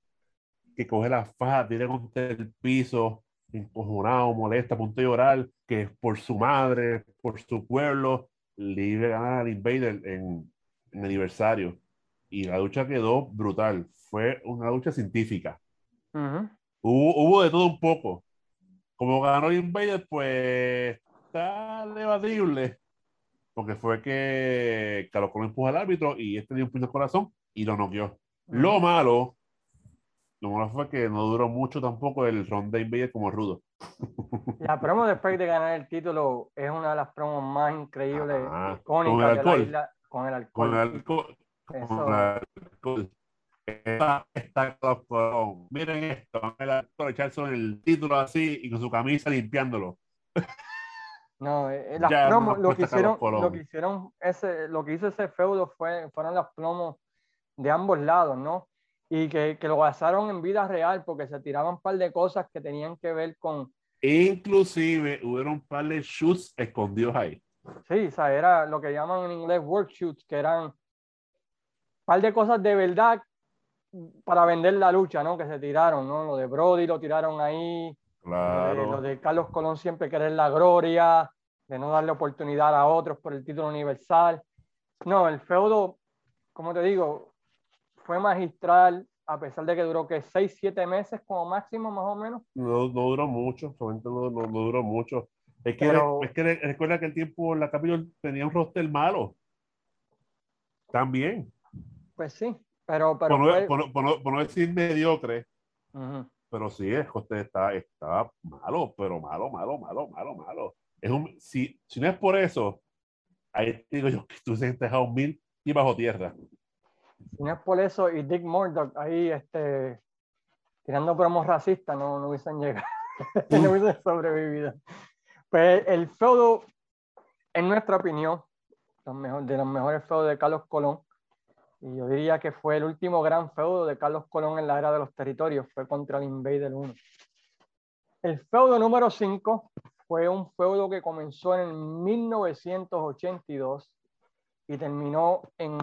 que coge la faja, tira contra el piso, encojonado, molesta, a punto de llorar, que por su madre, por su pueblo, le iba a ganar al Invader en, en aniversario. Y la lucha quedó brutal. Fue una lucha científica. Hubo, hubo de todo un poco. Como ganó Invader, pues está debatible. Porque fue que Carlos Colón empujó al árbitro y este dio un al corazón y lo noqueó. Lo malo, lo malo fue que no duró mucho tampoco el round de Invader como rudo. La promo después de ganar el título es una de las promos más increíbles, Ah, icónicas con el de la alcohol. isla, con el alcohol. Con el alcohol. Con el alcohol. Está, Colón. Miren esto, el actor echarse el título así y con su camisa limpiándolo. No, eh, eh, las Ya promos, no lo que hicieron, lo que hicieron ese, lo que hizo ese feudo fue, fueron las promos de ambos lados, ¿no? Y que, que lo basaron en vida real porque se tiraban un par de cosas que tenían que ver con, Inclusive hubieron un par de shoots escondidos ahí. sí, o sea, era lo que llaman en inglés workshoots, que eran un par de cosas de verdad para vender la lucha, ¿no? Que se tiraron, ¿no? Lo de Brody lo tiraron ahí, de, Claro. lo de Carlos Colón siempre querer la gloria, de no darle oportunidad a otros por el título universal. No, el feudo, como te digo, fue magistral, a pesar de que duró que 6, 7 meses como máximo, más o menos. No, no duró mucho, realmente no, no- no duró mucho. Es que, Pero- es que re- recuerda que el tiempo la Capitol tenía un roster malo. También. Pues sí, pero, pero por, no, fue- por por no- por no decir mediocre, Ujú. pero sí, el roster está, está malo, pero malo, malo, malo, malo, malo. Es un, si, si no es por eso, ahí digo yo que tú se has dejado mil y bajo tierra. Si no es por eso, y Dick Murdoch ahí este, tirando promos racistas, no, no hubiesen llegado. no hubiese sobrevivido. Pues el feudo, en nuestra opinión, de los mejores feudos de Carlos Colón, y yo diría que fue el último gran feudo de Carlos Colón en la era de los territorios, fue contra el Invader 1. El feudo número 5 fue un feudo que comenzó en 1982 y terminó en,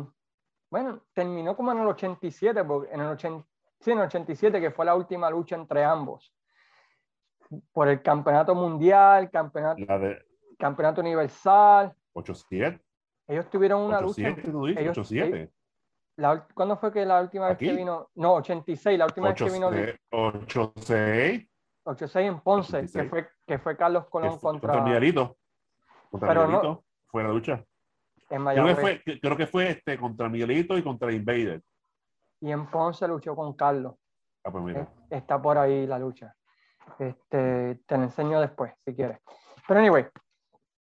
bueno, terminó como en el 87, porque en el, 80, sí, en el 87, que fue la última lucha entre ambos, por el campeonato mundial, campeonato, campeonato universal. 87. Ellos tuvieron una lucha. 87. La, ¿Cuándo fue que la última vez que vino? No, 86, la última vez que vino. 86. 86 en Ponce, que fue, que fue Carlos Colón contra. Contra Miguelito. Contra Pero Miguelito. fue la lucha. En creo, que fue, creo que fue este, contra Miguelito y contra Invader. Y en Ponce luchó con Carlos. Ah, pues mira. Está por ahí la lucha. Este, te lo enseño después, si quieres. Pero anyway,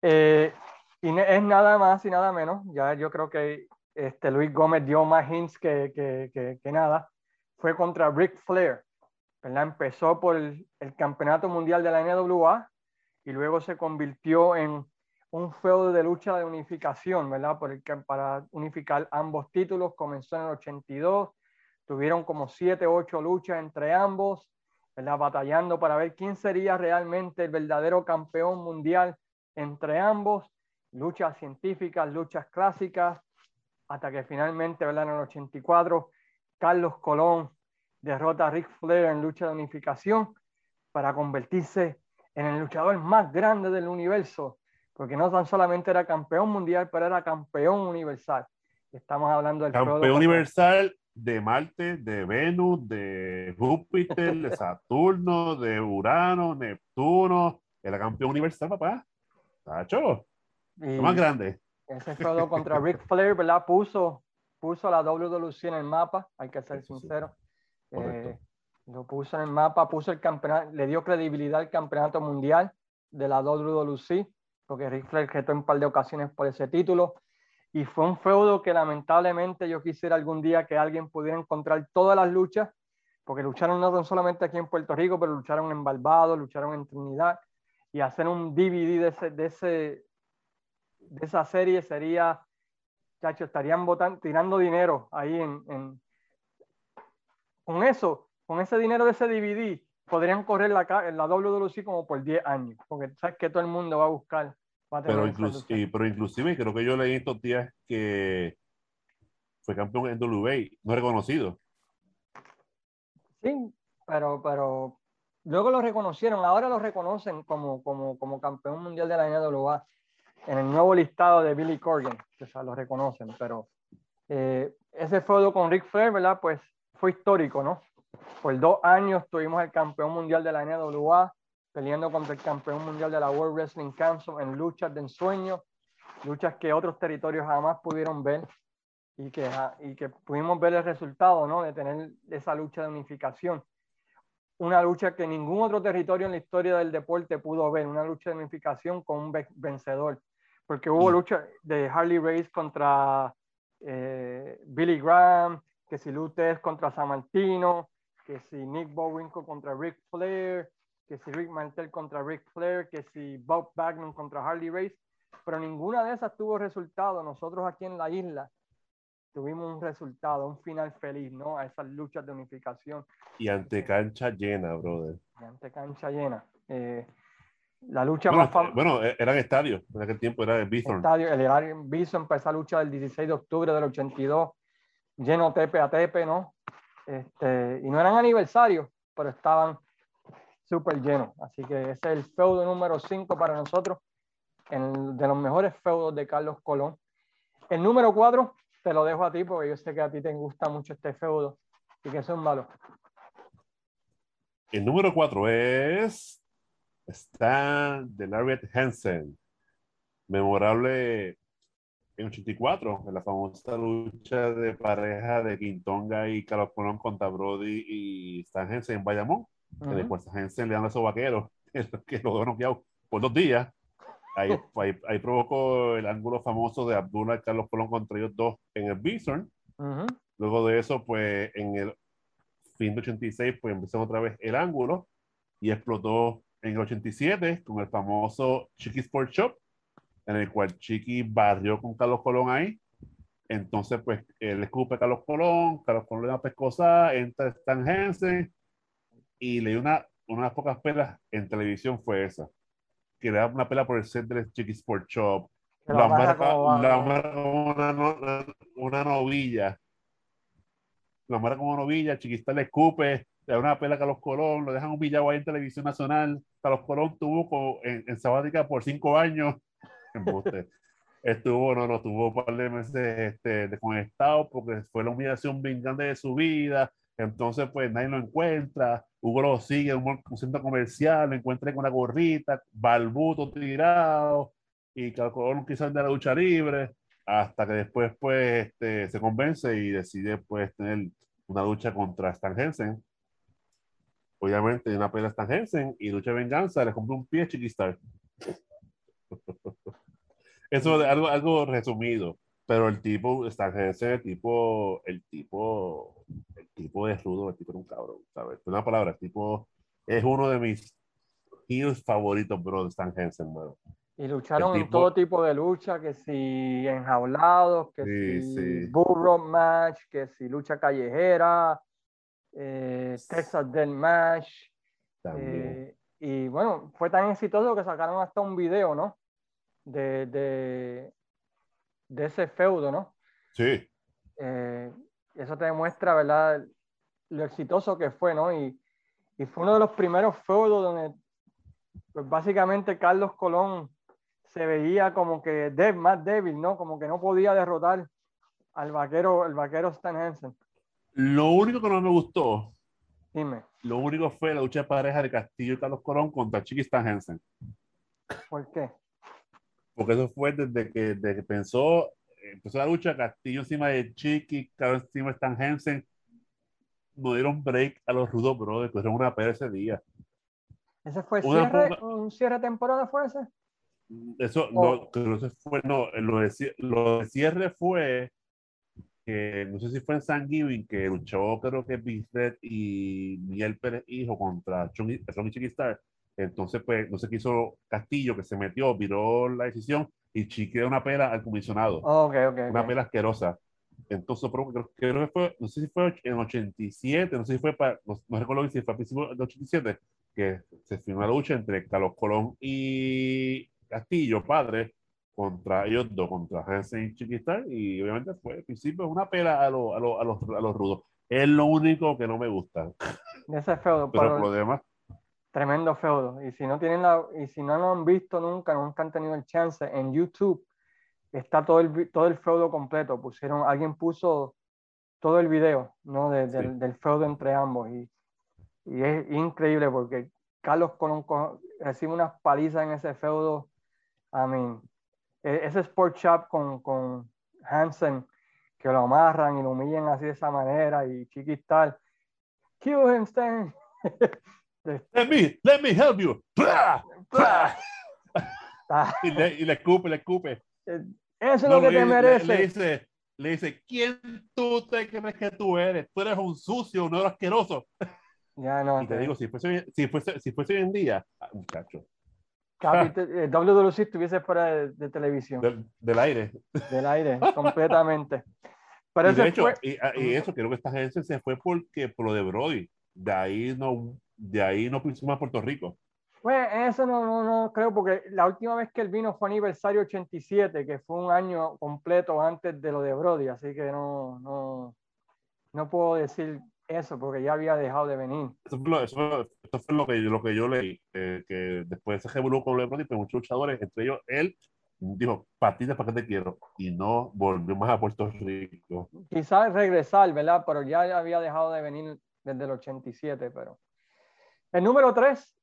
eh, y es nada más y nada menos. Ya yo creo que este, Luis Gómez dio más hints que, que, nada. Fue contra Rick Flair. ¿verdad? Empezó por el, campeonato mundial de la NWA y luego se convirtió en un feudo de lucha de unificación, ¿verdad? Por el, para unificar ambos títulos. Comenzó en el 82. Tuvieron como 7, 8 luchas entre ambos batallando para ver quién sería realmente el verdadero campeón mundial entre ambos, luchas científicas, luchas clásicas, hasta que finalmente ¿verdad? en el 84 Carlos Colón derrota a Ric Flair en lucha de unificación para convertirse en el luchador más grande del universo, porque no tan solamente era campeón mundial, pero era campeón universal. Estamos hablando del campeón universal de Marte, de Venus, de Júpiter, de Saturno, de Urano, Neptuno. Era campeón universal, papá. Tacho. Lo más grande. Ese feudo contra Ric Flair, ¿verdad? Puso, puso la WWC en el mapa, hay que ser sincero. Eh, lo puso en el mapa, puso el campeonato, le dio credibilidad al campeonato mundial de la WWC, porque Ric Flair retó en un par de ocasiones por ese título. Y fue un feudo que lamentablemente yo quisiera algún día que alguien pudiera encontrar todas las luchas, porque lucharon no solamente aquí en Puerto Rico, pero lucharon en Barbados, lucharon en Trinidad, y hacer un DVD de, ese, de, ese, de esa serie sería, chacho, estarían votando, tirando dinero ahí en, en, Con eso, con ese dinero de ese DVD, podrían correr la, la WWC como por 10 años, porque sabes que todo el mundo va a buscar pero, inclusive, pero inclusive creo que yo leí estos días que fue campeón en WA, no reconocido. Sí, pero, pero luego lo reconocieron, ahora lo reconocen como, como, como campeón mundial de la NWA en el nuevo listado de Billy Corgan, sea, lo reconocen, pero eh, ese feudo con Rick Flair, ¿verdad? Pues fue histórico, ¿no? Por dos años tuvimos el campeón mundial de la NWA, peleando contra el campeón mundial de la World Wrestling Council en luchas de ensueño, luchas que otros territorios jamás pudieron ver y que, y que pudimos ver el resultado ¿no? de tener esa lucha de unificación. Una lucha que ningún otro territorio en la historia del deporte pudo ver, una lucha de unificación con un vencedor, porque hubo lucha de Harley Race contra eh, Billy Graham, que si Lutez contra San Martino, que si Nick Bowinko contra Ric Flair, que si Rick Mantel contra Rick Flair, que si Bob Bagnum contra Harley Race, pero ninguna de esas tuvo resultado. Nosotros aquí en la isla tuvimos un resultado, un final feliz, ¿no? A esas luchas de unificación. Y ante cancha llena, brother. Y ante cancha llena. Eh, la lucha bueno, más famosa. Bueno, e-, era en estadio, en aquel tiempo era en Bison. Estadio, el Bison empezó esa lucha del 16 de octubre del 82, lleno tepe a tepe, ¿no? Este, y no eran aniversarios, pero estaban súper lleno. Así que ese es el feudo número 5 para nosotros, en, de los mejores feudos de Carlos Colón. El número 4 te lo dejo a ti porque yo sé que a ti te gusta mucho este feudo y que es un malo. El número 4 es está de Larry Hansen, memorable en 84, en la famosa lucha de pareja de Quintonga y Carlos Colón contra Brody y Stan Hansen en Bayamón que después Hansen le dan a esos vaqueros, que lo dejó noqueado por dos días. Ahí, ahí, provocó el ángulo famoso de Abdullah y Carlos Colón contra ellos dos en el Bison. Luego de eso, pues en el fin de 86, pues empezó otra vez el ángulo. y explotó en el 87 con el famoso Chiqui Sport Shop, en el cual Chiqui barrió con Carlos Colón ahí. Entonces, pues, él escupe a Carlos Colón, Carlos Colón le da pescosa, entra Stan Hansen y le dio una, unas pocas pelas en televisión fue esa. Que le da una pela por el set del Chiqui Sport Shop. La marca, una, una, novilla. La marca como novilla, Chiquista le escupe, le da una pela a Carlos Colón, lo dejan humillado ahí en televisión nacional. Carlos Colón tuvo en, en sabática por cinco años. estuvo, no, no, tuvo un par de meses este, desconectado porque fue la humillación bien grande de su vida. Entonces, pues nadie lo encuentra. Hugo lo sigue en un, centro comercial, lo encuentra con una gorrita, balbuto tirado, y Colón quizás de la lucha libre, hasta que después, pues, este, se convence y decide, pues, tener una lucha contra Stan Hansen. Obviamente, una pelea Stan Hansen y lucha de venganza, le compró un pie a Chiquistar. Eso es algo, algo resumido. Pero el tipo, está ese tipo, el tipo, el tipo es rudo, el tipo es un cabrón, ¿sabes? Una palabra, el tipo es uno de mis heroes favoritos, bro, de Stan Hansen, bro. Y lucharon en todo tipo de lucha, que si enjaulados, que si bull match, que si lucha callejera, eh, Texas Death Match. Eh, y bueno, fue tan exitoso que sacaron hasta un video, ¿no? de, de, de ese feudo, ¿no? Sí. Eh, eso te demuestra, ¿verdad? Lo exitoso que fue, ¿no? Y, y fue uno de los primeros feudos donde, pues básicamente, Carlos Colón se veía como que más débil, ¿no? Como que no podía derrotar al vaquero, el vaquero Stan Hansen. Lo único que no me gustó, Dime. Lo único fue la lucha de pareja de Castillo y Carlos Colón contra Chiqui Stan Hansen. ¿Por qué? porque eso fue desde que, desde que pensó, empezó la lucha Castillo encima de Chiqui, Carlos encima de Stan Hansen, no dieron break a los Rudos Brothers, tuvieron una pelea ese día. ¿Ese fue cierre, un cierre de temporada fue ese? Eso, no, creo que fue, no, lo de, lo de cierre fue que no sé si fue en San Giving que luchó creo que Big Red y Miguel Pérez Hijo contra Johnny Chiqui Star entonces, pues, no sé qué hizo Castillo, que se metió, viró la decisión y chiqueó una pela al comisionado. una pela asquerosa. Entonces, creo, que fue, no sé si fue en 87, no sé si fue para, no, recuerdo si fue a principios de 87, que se firmó la lucha entre Carlos Colón y Castillo, padre, contra ellos dos, contra Hansen y Chiquistar, y obviamente fue al principio una pela a, a, a, los, a los rudos. Es lo único que no me gusta. Ese feudo, pero por lo demás Tremendo feudo. Y si no tienen la, y si no lo han visto nunca, nunca han tenido el chance, en YouTube está todo el, todo el feudo completo. Pusieron, alguien puso todo el video, ¿no? del, feudo entre ambos. Y, y, es increíble porque Carlos Colón recibe unas palizas en ese feudo. I mean, ese Sport Shop con, con Hansen, que lo amarran y lo humillan así de esa manera y chiquistal. Kill him, Stan. Let me, let me help you. y, le, y, le, escupe, le escupe. Eso es lo que te merece. Le, dice, le dice, ¿quién tú te crees que tú eres? Tú eres un sucio, un asqueroso. Ya no. Y te digo, si fuese, si fuese, si fuese hoy en día, ah, muchacho. Eh, WWC estuviese fuera de, televisión. Del, aire. Del aire, completamente. Pero y de hecho, y, ah, y, eso creo que esta gente se fue porque por lo de Brody. De ahí no de ahí no pusimos a Puerto Rico. Pues eso no, no, no, creo, porque la última vez que él vino fue aniversario 87, que fue un año completo antes de lo de Brody, así que no, no, no puedo decir eso porque ya había dejado de venir. Eso fue lo, eso, fue lo, que, lo que yo leí, que después se revolvió con Brody, pero muchos luchadores, entre ellos él, dijo, patitas para que te quiero, y no volvió más a Puerto Rico. Quizás regresar, ¿verdad? Pero ya había dejado de venir desde el 87, pero... El número 3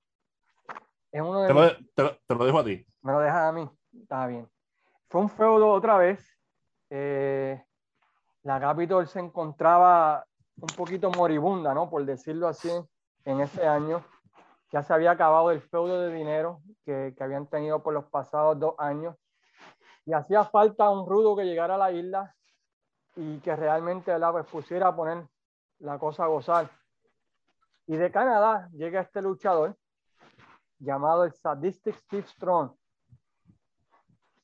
es uno de. Te lo, te, lo, dejo a ti. Me lo dejas a mí. Está bien. Fue un feudo otra vez. Eh, la Capitol se encontraba un poquito moribunda, ¿no? Por decirlo así, en ese año. Ya se había acabado el feudo de dinero que, que habían tenido por los pasados dos años. Y hacía falta un rudo que llegara a la isla y que realmente la pues, pusiera a poner la cosa a gozar. Y de Canadá llega este luchador llamado el Sadistic Steve Strong,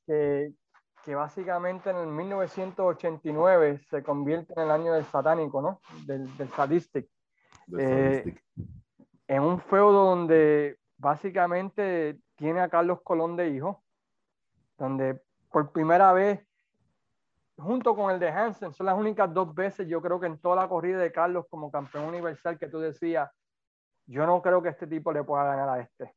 que, que básicamente en el 1989 se convierte en el año del satánico, ¿no? Del, del Sadistic. Eh, en un feudo donde básicamente tiene a Carlos Colón de hijo, donde por primera vez, junto con el de Hansen, son las únicas dos veces, yo creo que en toda la corrida de Carlos como campeón universal que tú decías, yo no creo que este tipo le pueda ganar a este.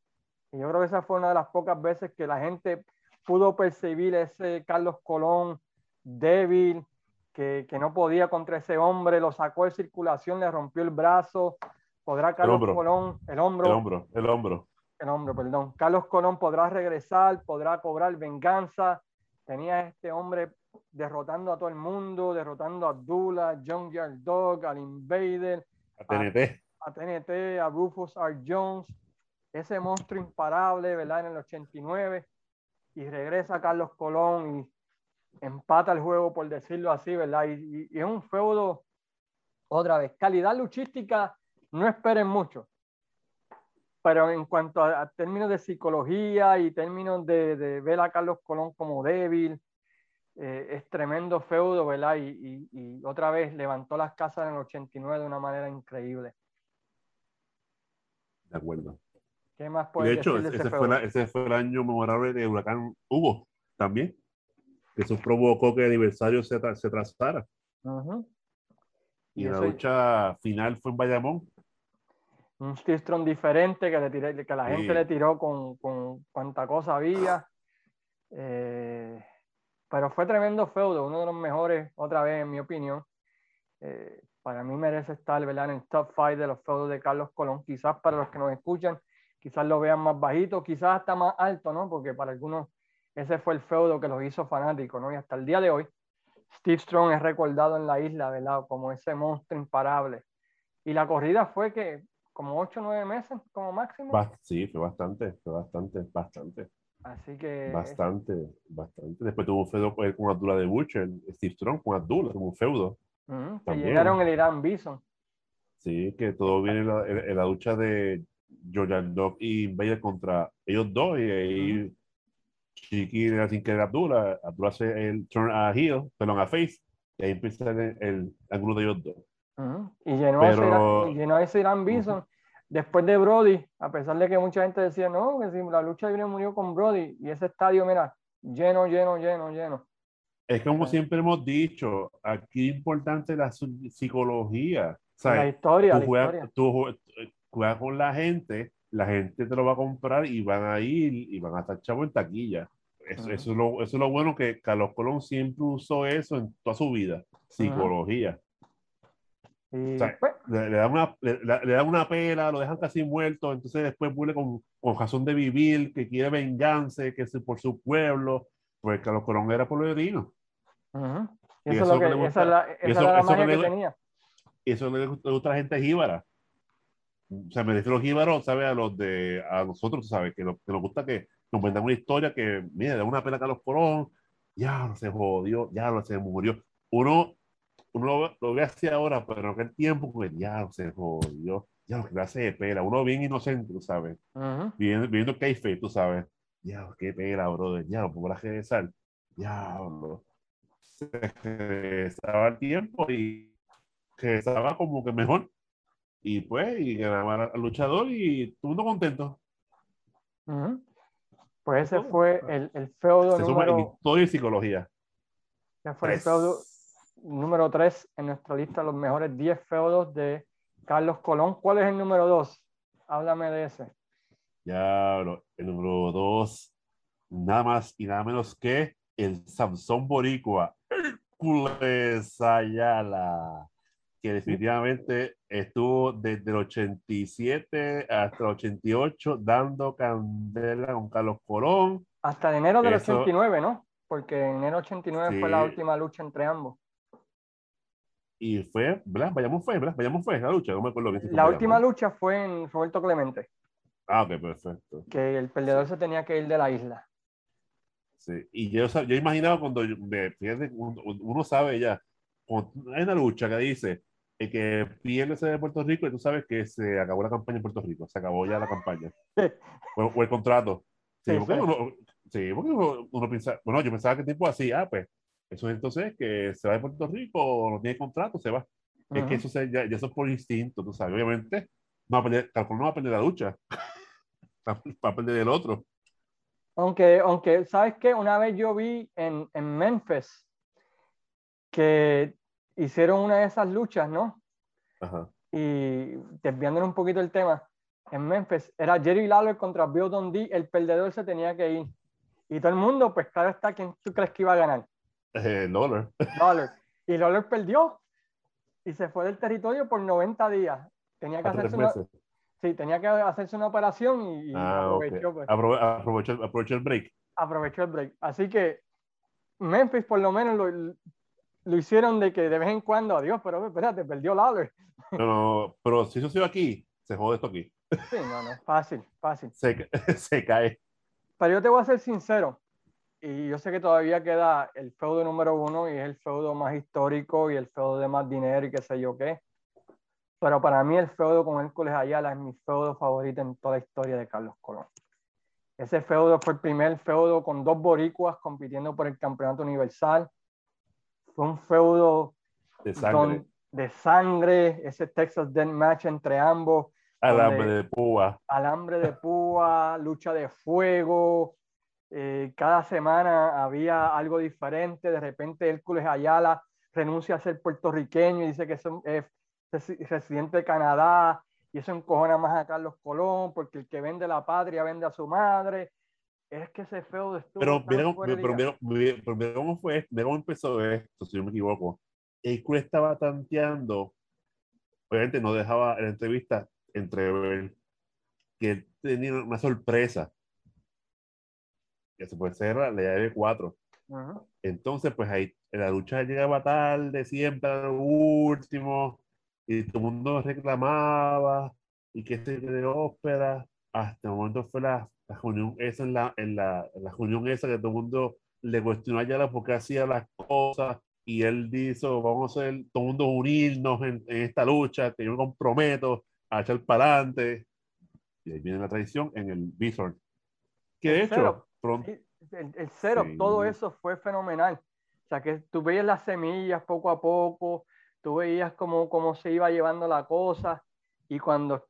Y yo creo que esa fue una de las pocas veces que la gente pudo percibir ese Carlos Colón débil, que, que no podía contra ese hombre, lo sacó de circulación, le rompió el brazo, podrá Carlos hombro. Colón, el hombro, El hombro, el hombro. el hombro, perdón. Carlos Colón podrá regresar, podrá cobrar venganza. Tenía este hombre derrotando a todo el mundo, derrotando a Abdullah, John Yard Dog, al Invader, A TNT. a TNT, a Rufus R. Jones, ese monstruo imparable, ¿verdad? En el 89, y regresa Carlos Colón y empata el juego, por decirlo así, ¿verdad? Y, es un feudo, otra vez, calidad luchística, no esperen mucho. Pero en cuanto a, términos de psicología y términos de, ver a Carlos Colón como débil, eh, es tremendo feudo, ¿verdad? Y otra vez levantó las casas en el 89 de una manera increíble. De acuerdo. ¿Qué más Y puedes de hecho, ese, ese fue la- ese fue el año memorable de Huracán Hugo también. Eso provocó que el aniversario se, tra- se trazara. Ujú. Y, Y la lucha final fue en Bayamón. Un Steve Strong diferente que, le tiré- que la Sí. gente le tiró con, con cuanta cosa había. Eh, pero fue tremendo feudo, uno de los mejores, otra vez, en mi opinión. Eh, para mí merece estar ¿verdad? en el top 5 de los feudos de Carlos Colón. Quizás para los que nos escuchan, quizás lo vean más bajito, quizás hasta más alto, ¿no? Porque para algunos ese fue el feudo que los hizo fanáticos, ¿no? Y hasta el día de hoy, Steve Strong es recordado en la isla, ¿verdad? Como ese monstruo imparable. Y la corrida fue que como 8 o 9 meses como máximo. Sí, fue bastante, fue bastante, bastante, Así que bastante, bastante. Después tuvo un feudo con Abdullah de Butcher, Steve Strong con Abdullah, tuvo un feudo. ujú, que también. llegaron el Irán Bison. Sí, que todo viene en la, en- la lucha de Jordan y Vader contra ellos dos. Y ahí Chiqui le sin querer a Abdullah. Abdullah hace el turn a heel, perdón, a face. Y ahí empieza el, el ángulo de ellos dos. ujú, Y llenó, a ese Pero- y llenó a ese Irán Bison. Después de Brody, a pesar de que mucha gente decía, no, que si la lucha libre murió con Brody, y ese estadio, mira, lleno, lleno, lleno, lleno. Es como siempre hemos dicho, aquí es importante la psicología. La ¿sabes? historia, Tú la juegas, historia. tú jue- juegas con la gente, la gente te lo va a comprar y van a ir y van a estar chavos en taquilla. Eso, eso, es lo, eso es lo bueno que Carlos Colón siempre usó eso en toda su vida, psicología. O sea, pues, Le, le dan una, le, dan una pela, lo dejan casi muerto, entonces después vuelve con, con razón de vivir, que quiere venganza, que es por su pueblo, pues Carlos Colón era pueblerino. y Y eso, eso es lo que que, le gusta- esa, la- esa eso- era la eso que tenía. Eso le gusta, le gusta a la gente jíbara. O sea, me refiero a los jíbaros, ¿sabes? A los de, a nosotros, ¿sabes? Que, lo- que nos gusta que nos cuentan una historia que, mira, da una pena a Carlos Colón, ya se jodió, ya se murió. Uno, uno lo, lo ve así ahora, pero en aquel tiempo, pues ya se jodió, ya lo que hace de pela. Uno bien inocente, tú sabes, Ujú. viviendo, viviendo Keife, tú sabes. Ya, qué pela, brother, ya lo podrás regresar. Diablo. Se regresaba el tiempo y regresaba como que mejor. Y pues, y ganaba al luchador y todo el mundo contento. Ujú. Pues ese todo. fue el, el feudo Se suma en número, historia y psicología. ese fue el Tres. feudo número 3 en nuestra lista los mejores 10 feudos de Carlos Colón. ¿Cuál es el número 2? Háblame de ese. Ya, el número dos, nada más y nada menos que el Samson Boricua, Hércules Ayala, que definitivamente estuvo desde el 87 hasta el 88 dando candela con Carlos Colón. Hasta enero del Eso- 89, ¿no? Porque en enero 89 fue la última lucha entre ambos. Y fue, ¿verdad? Vayamos fue, ¿verdad? Vayamos fue la lucha, no me acuerdo bien si La Bayamón. última lucha fue en Roberto Clemente, Ah, ok, perfecto. que el perdedor se tenía que ir de la isla. Sí, y yo, yo imaginaba cuando yo- me, fíjate, uno, sabe ya, hay una lucha que dice el que pierde ese de Puerto Rico y tú sabes que se acabó la campaña en Puerto Rico, se acabó ya la campaña. o, el contrato. Sí, porque, Uno, sí, porque uno, piensa, bueno, yo pensaba que tipo así, ah, pues, eso es entonces que se va de Puerto Rico, no tiene contrato, se va. Es que eso, se, ya, ya, eso es por instinto, tú sabes, obviamente, no va a perder, no va a perder la lucha, va a perder el otro. Aunque, aunque, ¿sabes qué? Una vez yo vi en, en Memphis que hicieron una de esas luchas, ¿no? Ajá. Y desviándonos un poquito el tema, en Memphis era Jerry Lawler contra Bill Dundee, el perdedor se tenía que ir. Y todo el mundo, pues claro está, ¿quién tú crees que iba a ganar? Eh, Lawler. Lawler. Y Lawler perdió y se fue del territorio por 90 días. Tenía que hacerse una, sí, tenía que hacerse una operación y, ah, aprovechó, pues. aprovechó, aprovechó, el break. Aprovechó el break. Así que Memphis por lo menos lo, lo hicieron de que de vez en cuando, adiós, pero espérate, perdió Lawler. No, no, pero si eso sigue aquí, se jode esto aquí. Sí, no, no, fácil, fácil. Se, se cae. Pero yo te voy a ser sincero, y yo sé que todavía queda el feudo número uno y es el feudo más histórico y el feudo de más dinero y qué sé yo qué. Pero para mí el feudo con Hércules Ayala es mi feudo favorito en toda la historia de Carlos Colón. Ese feudo fue el primer feudo con dos boricuas compitiendo por el campeonato universal fue un feudo de sangre. de sangre, ese Texas Death Match entre ambos. Alambre de púa. Alambre de púa, lucha de fuego. Eh, cada semana había algo diferente. De repente Hércules Ayala renuncia a ser puertorriqueño y dice que es residente de Canadá y eso encojona más a Carlos Colón porque el que vende la patria vende a su madre es que ese feo estuvo. Pero mira, pero, mira, cómo fue, mira cómo empezó esto, si no me equivoco. El crew estaba tanteando, obviamente no dejaba en la entrevista entrever que tenía una sorpresa. Que se puede ser la llave 4. Entonces, pues ahí la lucha llegaba tarde, siempre al último, y todo el mundo reclamaba, y que se de ópera, hasta el momento fue la la reunión esa en la, en la, la reunión esa que todo el mundo le cuestionó a Ayala porque hacía las cosas y él dijo, vamos a hacer, todo el mundo unirnos en, esta lucha, que yo me comprometo a echar para adelante. Y ahí viene la tradición en el Bison. Que de hecho, pronto, el, cero, todo eso fue fenomenal. O sea, que tú veías las semillas poco a poco, tú veías cómo, cómo se iba llevando la cosa, y cuando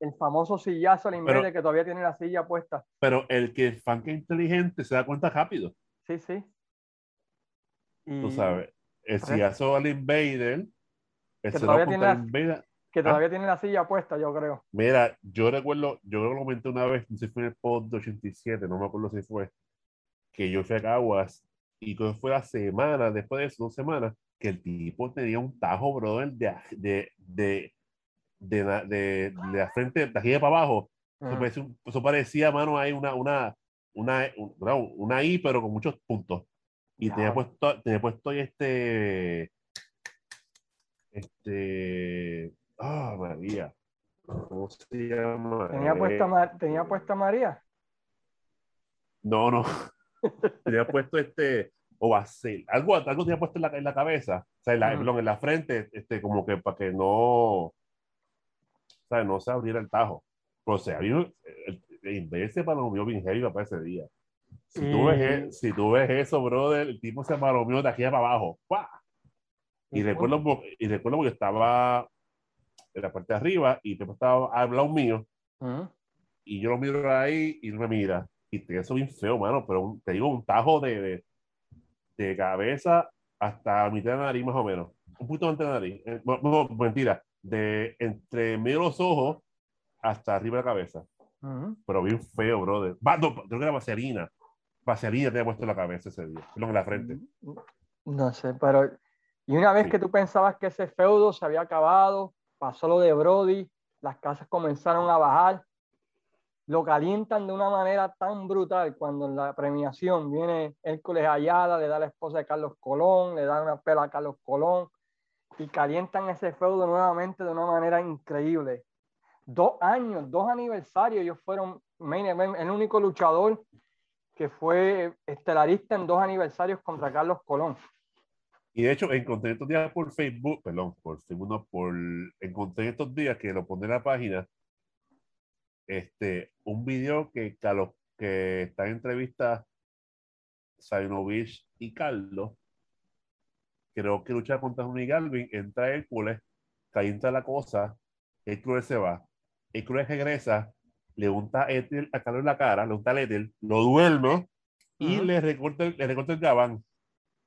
el famoso sillazo al invader que todavía tiene la silla puesta. Pero el que es fan que inteligente se da cuenta rápido. Sí, sí. Tú sabes, el sillazo al invader. Que todavía, tiene la, que todavía tiene la silla puesta, yo creo. Mira, yo recuerdo, yo lo comenté una vez, no sé si fue en el pod 87, no me acuerdo si fue, que yo fui a Caguas y que fue la semana, después de eso, dos semanas, que el tipo tenía un tajo, brother, de, de, de de la, de, de la frente, de aquí de para abajo, eso, parecía, mano, hay una, una, una, una, I, pero con muchos puntos. Y tenía puesto, tenía puesto este, este, ah, María. ¿Cómo se llama? ¿Tenía, eh, puesta, ¿Tenía puesta María? No, no. tenía puesto este, o ser algo, algo tenía puesto en la, en la cabeza, o sea, en la, en la frente, este, como que para que no, sea, no se abriera el tajo. Pero se abrió, el, vez se palomeó bien heavy para ese día. Si, tú ves, e, si tú ves eso, brother, el tipo se palomeó de aquí para abajo. Y recuerdo, y recuerdo porque estaba en la parte de arriba y tipo estaba al lado mío. Y yo lo miro ahí y no me mira. Y te eso bien feo, mano, pero te digo, un tajo de, de, de cabeza hasta mitad de nariz más o menos. Un antes de nariz. Eh, no, mentira de entre medio de los ojos hasta arriba de la cabeza. Pero bien feo, brother. no, creo que era vaselina. Vaselina te ha puesto en la cabeza ese día, en la frente. No sé, pero. Y una vez que tú pensabas que ese feudo se había acabado, pasó lo de Brody, las casas comenzaron a bajar, lo calientan de una manera tan brutal cuando en la premiación viene Hércules Ayala, le da a la esposa de Carlos Colón, le da una pela a Carlos Colón, y calientan ese feudo nuevamente de una manera increíble. Dos años, dos aniversarios, ellos fueron el único luchador que fue estelarista en dos aniversarios contra Carlos Colón. Y de hecho, encontré estos días por Facebook, perdón, por Facebook, no, por, encontré estos días que lo pone en la página, este, un video que, Carlos, que está en entrevista Sainovich y Carlos, creo que lucha contra Johnny Galvin, entra Hércules, calienta la cosa, Hércules se va, Hércules regresa, le unta Ethel a Carlos en la cara, le unta a Ethel, lo duerme y le, recorta, le recorta el gabán.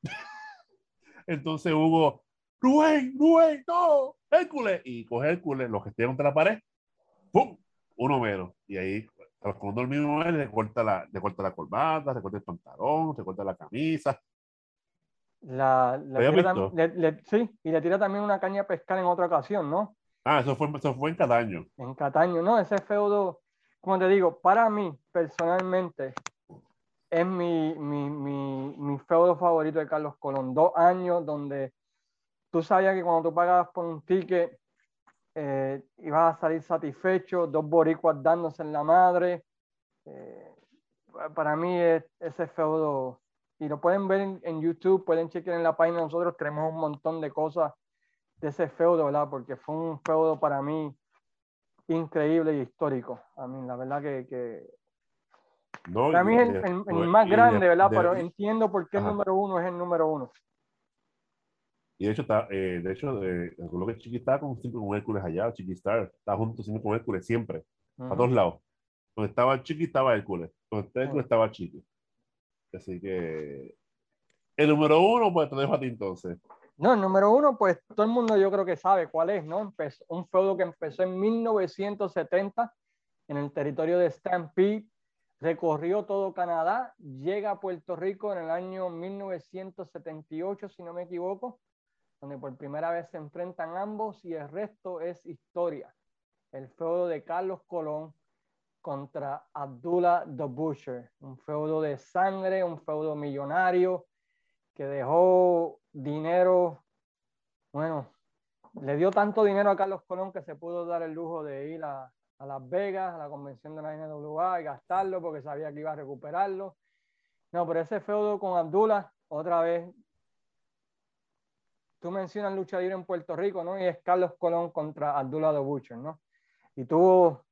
Entonces Hugo, Rubén, Rubén, no, Hércules, y coge Hércules, lo que esté contra la pared, ¡pum! Uno menos. Y ahí, cuando el mismo le corta la, le corta la corbata, le corta el pantalón, le corta la camisa. La, le, sí, y le tira también una caña a pescar en otra ocasión, ¿no? Ah, eso fue, eso fue en Cataño. En Cataño, no, ese feudo, como te digo, para mí, personalmente, es mi, mi, mi, mi feudo favorito de Carlos Colón. Dos años donde tú sabías que cuando tú pagabas por un ticket, eh, ibas a salir satisfecho, dos boricuas dándose en la madre. Eh, para mí es, ese feudo y lo pueden ver en, YouTube, pueden chequear en la página. Nosotros tenemos un montón de cosas de ese feudo, ¿verdad? Porque fue un feudo para mí increíble y histórico. A mí, la verdad que, para mí es el, más grande, ¿verdad? Pero entiendo por qué el número uno es el número uno. Y de hecho, está, eh, de hecho, de, lo que Chiqui está con, con Hércules allá, Chiqui Star, está junto siempre con Hércules siempre, a todos lados. Donde estaba Chiqui estaba Hércules, donde estaba Hércules estaba Chiqui. Así que el número uno, pues te dejo a ti entonces. No, el número uno, pues todo el mundo yo creo que sabe cuál es, ¿no? Empezó, un feudo que empezó en 1970 en el territorio de Stampede, recorrió todo Canadá, llega a Puerto Rico en el año 1978, si no me equivoco, donde por primera vez se enfrentan ambos y el resto es historia. El feudo de Carlos Colón contra Abdullah the Butcher, un feudo de sangre, un feudo millonario que dejó dinero, bueno, le dio tanto dinero a Carlos Colón que se pudo dar el lujo de ir a, Las Vegas, a la convención de la NWA y gastarlo porque sabía que iba a recuperarlo. No, pero ese feudo con Abdullah, otra vez, tú mencionas lucha libre en Puerto Rico, ¿no? Y es Carlos Colón contra Abdullah the Butcher, ¿no? Y tuvo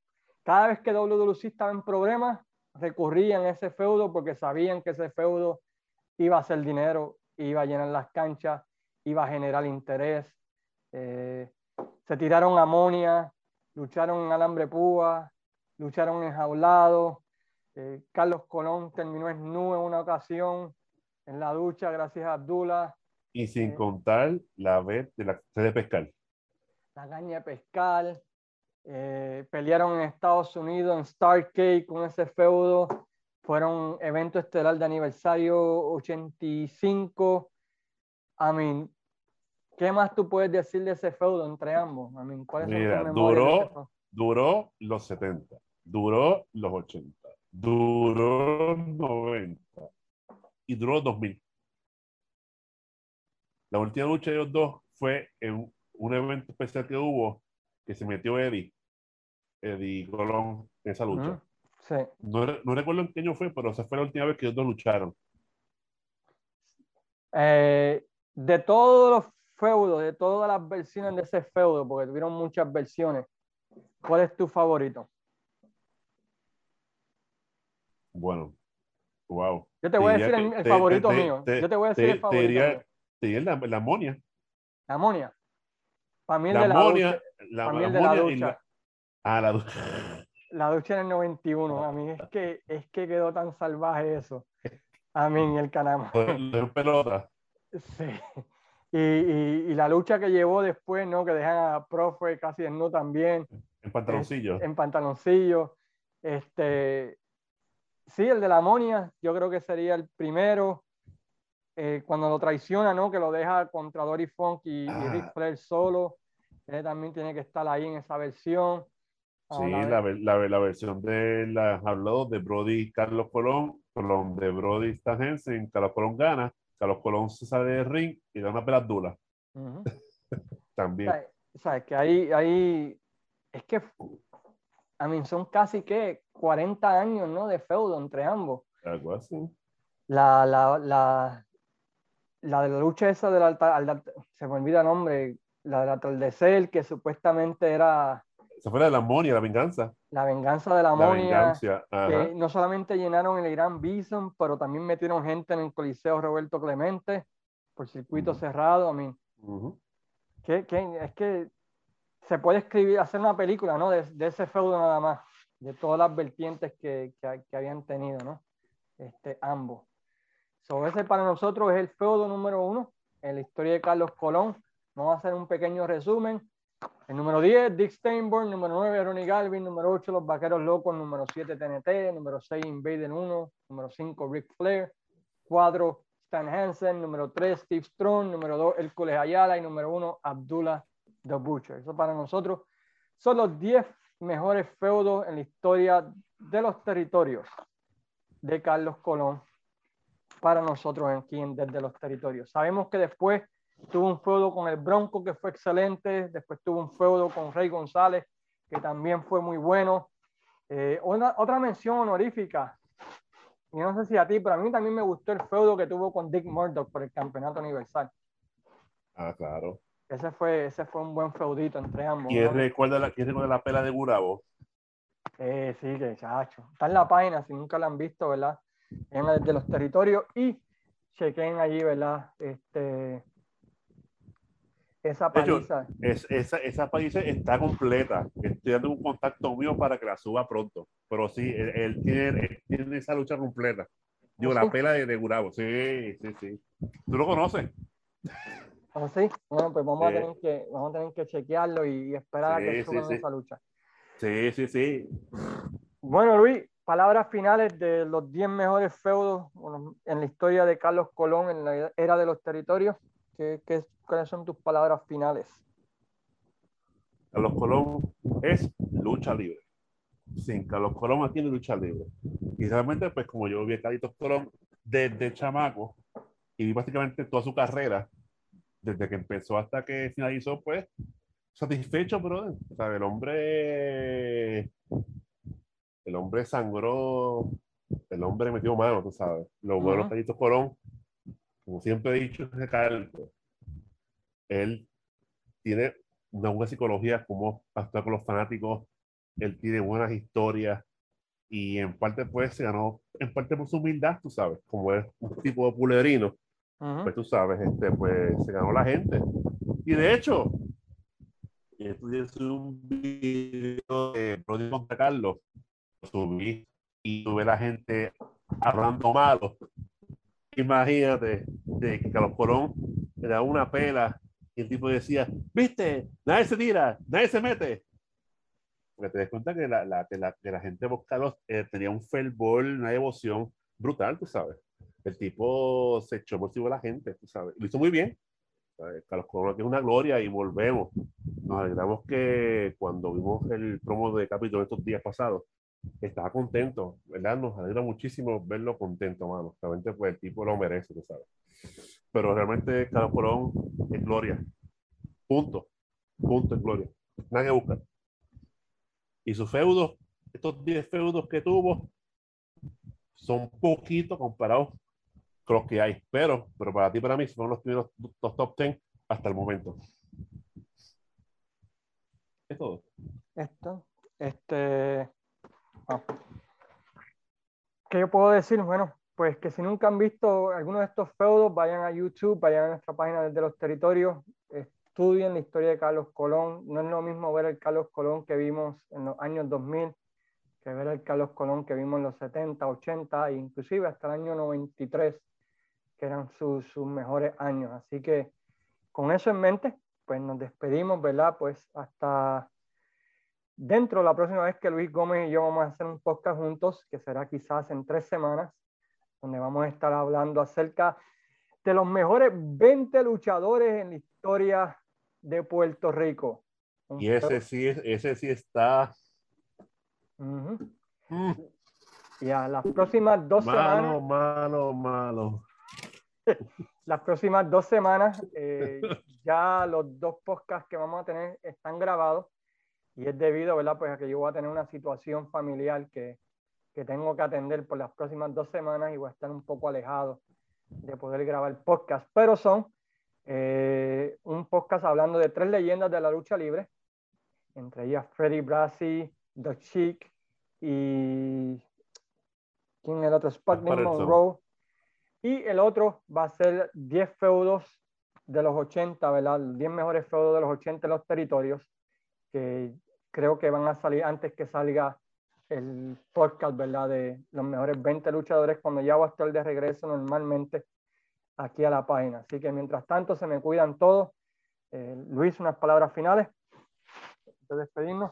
cada vez que WWE estaba en problemas, recurrían a ese feudo porque sabían que ese feudo iba a hacer dinero, iba a llenar las canchas, iba a generar interés. Eh, se tiraron amonia, lucharon en alambre púa, lucharon enjaulados. Eh, Carlos Colón terminó en en una ocasión en la ducha gracias a Abdullah. Y sin eh, contar la vez de la de pescar. La caña de pescar. Eh, pelearon en Estados Unidos en Starcade con ese feudo. Fueron evento estelar de aniversario 85. I mean, ¿qué más tú puedes decir de ese feudo entre ambos? I mean, Mira, duró, duró los 70, duró los 80, duró los 90 y duró 2000. La última lucha de los dos fue en un evento especial que hubo que se metió Eddie Eddie Colón en esa lucha. sí. no, no, recuerdo en qué año fue, pero esa fue la última vez que ellos dos lucharon. Eh, de todos los feudos, de todas las versiones de ese feudo, porque tuvieron muchas versiones, ¿cuál es tu favorito? Bueno, wow. Yo te voy a decir el, favorito mío. Yo te voy a decir el favorito. Te diría, la, la amonia. La amonia. Para mí la, de la, amonia, la, la, de la ducha. Ah, la ducha. La ducha en el 91. A mí es que, es que quedó tan salvaje eso. A mí en el canal. De pelota. Sí. Y, y, la lucha que llevó después, ¿no? Que dejan a Profe casi no también. En pantaloncillo. En pantaloncillo. Este, sí, el de la amonia, yo creo que sería el primero. Eh, cuando lo traiciona, ¿no? Que lo deja contra Dory Funk y, y Rick ah. Flair solo. Él también tiene que estar ahí en esa versión. Sí, la, la, la, versión de las hablado de Brody Carlos Colón, Colón de Brody Stan Hensen, Carlos Colón gana, Carlos Colón se sale del ring y da una peladura. También. O sea, que ahí, ahí, es que, a mí son casi que 40 años, ¿no? De feudo entre ambos. Algo así. La, la, la, la de la lucha esa del altar, se me olvida el nombre, la del atardecer, que supuestamente era... Esa fue la de la amonia, la venganza. La venganza de la amonia. que no solamente llenaron el Irán Bison, pero también metieron gente en el Coliseo Roberto Clemente por circuito cerrado. A mí. que, es que se puede escribir, hacer una película, ¿no? De, de ese feudo nada más, de todas las vertientes que, que, que habían tenido, ¿no? Este, ambos. So, ese para nosotros es el feudo número uno en la historia de Carlos Colón. Vamos a hacer un pequeño resumen. El número 10, Dick Steinborn. Número 9, Ronnie Galvin. Número 8, Los Vaqueros Locos. Número 7, TNT. Número 6, Invader 1. Número 5, Rick Flair. 4, Stan Hansen. Número 3, Steve Strong. Número 2, Hércules Ayala. Y número 1, Abdullah The Butcher. Eso para nosotros son los 10 mejores feudos en la historia de los territorios de Carlos Colón para nosotros aquí en Desde los Territorios. Sabemos que después tuvo un feudo con el Bronco que fue excelente, después tuvo un feudo con Rey González que también fue muy bueno. Eh, otra mención honorífica, y no sé si a ti, pero a mí también me gustó el feudo que tuvo con Dick Murdoch por el campeonato universal. Ah, claro. Ese fue, ese fue un buen feudito entre ambos. ¿Quién, recuerda, la, ¿quién recuerda la pela de Gurabo? Eh, sí, que chacho. Está en la página, si nunca la han visto, ¿verdad? en de los territorios y chequen allí, ¿verdad? Este, esa paliza. es, esa, esa paliza está completa. Estoy dando un contacto mío para que la suba pronto. Pero sí, él, tiene, tiene, esa lucha completa. Digo, la pela de, de Gurabo. Sí, sí, sí. ¿Tú lo conoces? ¿Ah, sí? Bueno, pues vamos, a, tener que, vamos a tener que chequearlo y, esperar a que suban esa lucha. Sí, sí, sí. Bueno, Luis, palabras finales de los 10 mejores feudos en la historia de Carlos Colón en la era de los territorios. ¿Qué, qué, cuáles son tus palabras finales? Carlos Colón es lucha libre. Sin Carlos Colón aquí no lucha libre. Y realmente, pues como yo vi a Carlitos Colón desde chamaco y vi prácticamente toda su carrera, desde que empezó hasta que finalizó, pues satisfecho, pero el hombre el hombre sangró, el hombre metió mano, tú sabes. Los buenos uh Colón, como siempre he dicho, él tiene una buena psicología, como actuar con los fanáticos, él tiene buenas historias y en parte pues se ganó, en parte por su humildad, tú sabes, como es un tipo de pulerino, pues tú sabes, este, pues se ganó la gente. Y de hecho, estudié un video de Brody Carlos subí y tuve la gente hablando malo. Imagínate de que Carlos Colón era una pela y el tipo decía, viste, nadie se tira, nadie se mete. Porque te das cuenta que la, la, que la, que la gente de Carlos eh, tenía un fervor, una devoción brutal, tú sabes. El tipo se echó por de la gente, tú sabes. Lo hizo muy bien. Carlos Colón es una gloria y volvemos. Nos alegramos que cuando vimos el promo de capítulo estos días pasados, estaba contento, ¿verdad? Nos alegra muchísimo verlo contento, mano. Realmente, pues el tipo lo merece, tú sabes. Pero realmente, Carlos Colón es gloria. Punto. Punto es gloria. Nada que buscar. Y sus feudos, estos 10 feudos que tuvo, son poquitos comparados con los que hay. Pero, pero para ti, para mí, son los primeros los top 10 hasta el momento. Es todo. Esto, este, Ah. ¿Qué yo puedo decir? Bueno, pues que si nunca han visto alguno de estos feudos, vayan a YouTube, vayan a nuestra página desde los territorios, estudien la historia de Carlos Colón. No es lo mismo ver el Carlos Colón que vimos en los años 2000 que ver el Carlos Colón que vimos en los 70, 80 e inclusive hasta el año 93, que eran sus, sus mejores años. Así que con eso en mente, pues nos despedimos, ¿verdad? Pues hasta Dentro, la próxima vez que Luis Gómez y yo vamos a hacer un podcast juntos, que será quizás en tres semanas, donde vamos a estar hablando acerca de los mejores 20 luchadores en la historia de Puerto Rico. y ese sí, ese sí está. Ya, las próximas dos semanas. Malo, malo, malo. las próximas dos semanas, eh, ya los dos podcasts que vamos a tener están grabados y es debido, ¿verdad? Pues a que yo voy a tener una situación familiar que, que tengo que atender por las próximas dos semanas y voy a estar un poco alejado de poder grabar podcast, pero son eh, un podcast hablando de tres leyendas de la lucha libre, entre ellas Freddie Brassi, The Chic y ¿quién es el otro? Sputnik Monroe. Y el otro va a ser 10 feudos de los 80, ¿verdad? 10 mejores feudos de los 80 en los territorios, que creo que van a salir antes que salga el podcast, ¿verdad? De los mejores 20 luchadores cuando ya va a estar de regreso normalmente aquí a la página. Así que mientras tanto se me cuidan todos. Eh, Luis, unas palabras finales. De despedirnos.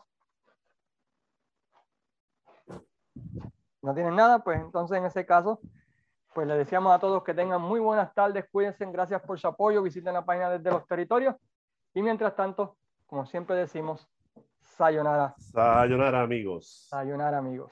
No tienen nada, pues entonces en ese caso, pues le decíamos a todos que tengan muy buenas tardes, cuídense, gracias por su apoyo, visiten la página desde los territorios y mientras tanto, como siempre decimos, sayonara. Sayonara amigos. Sayonara amigos.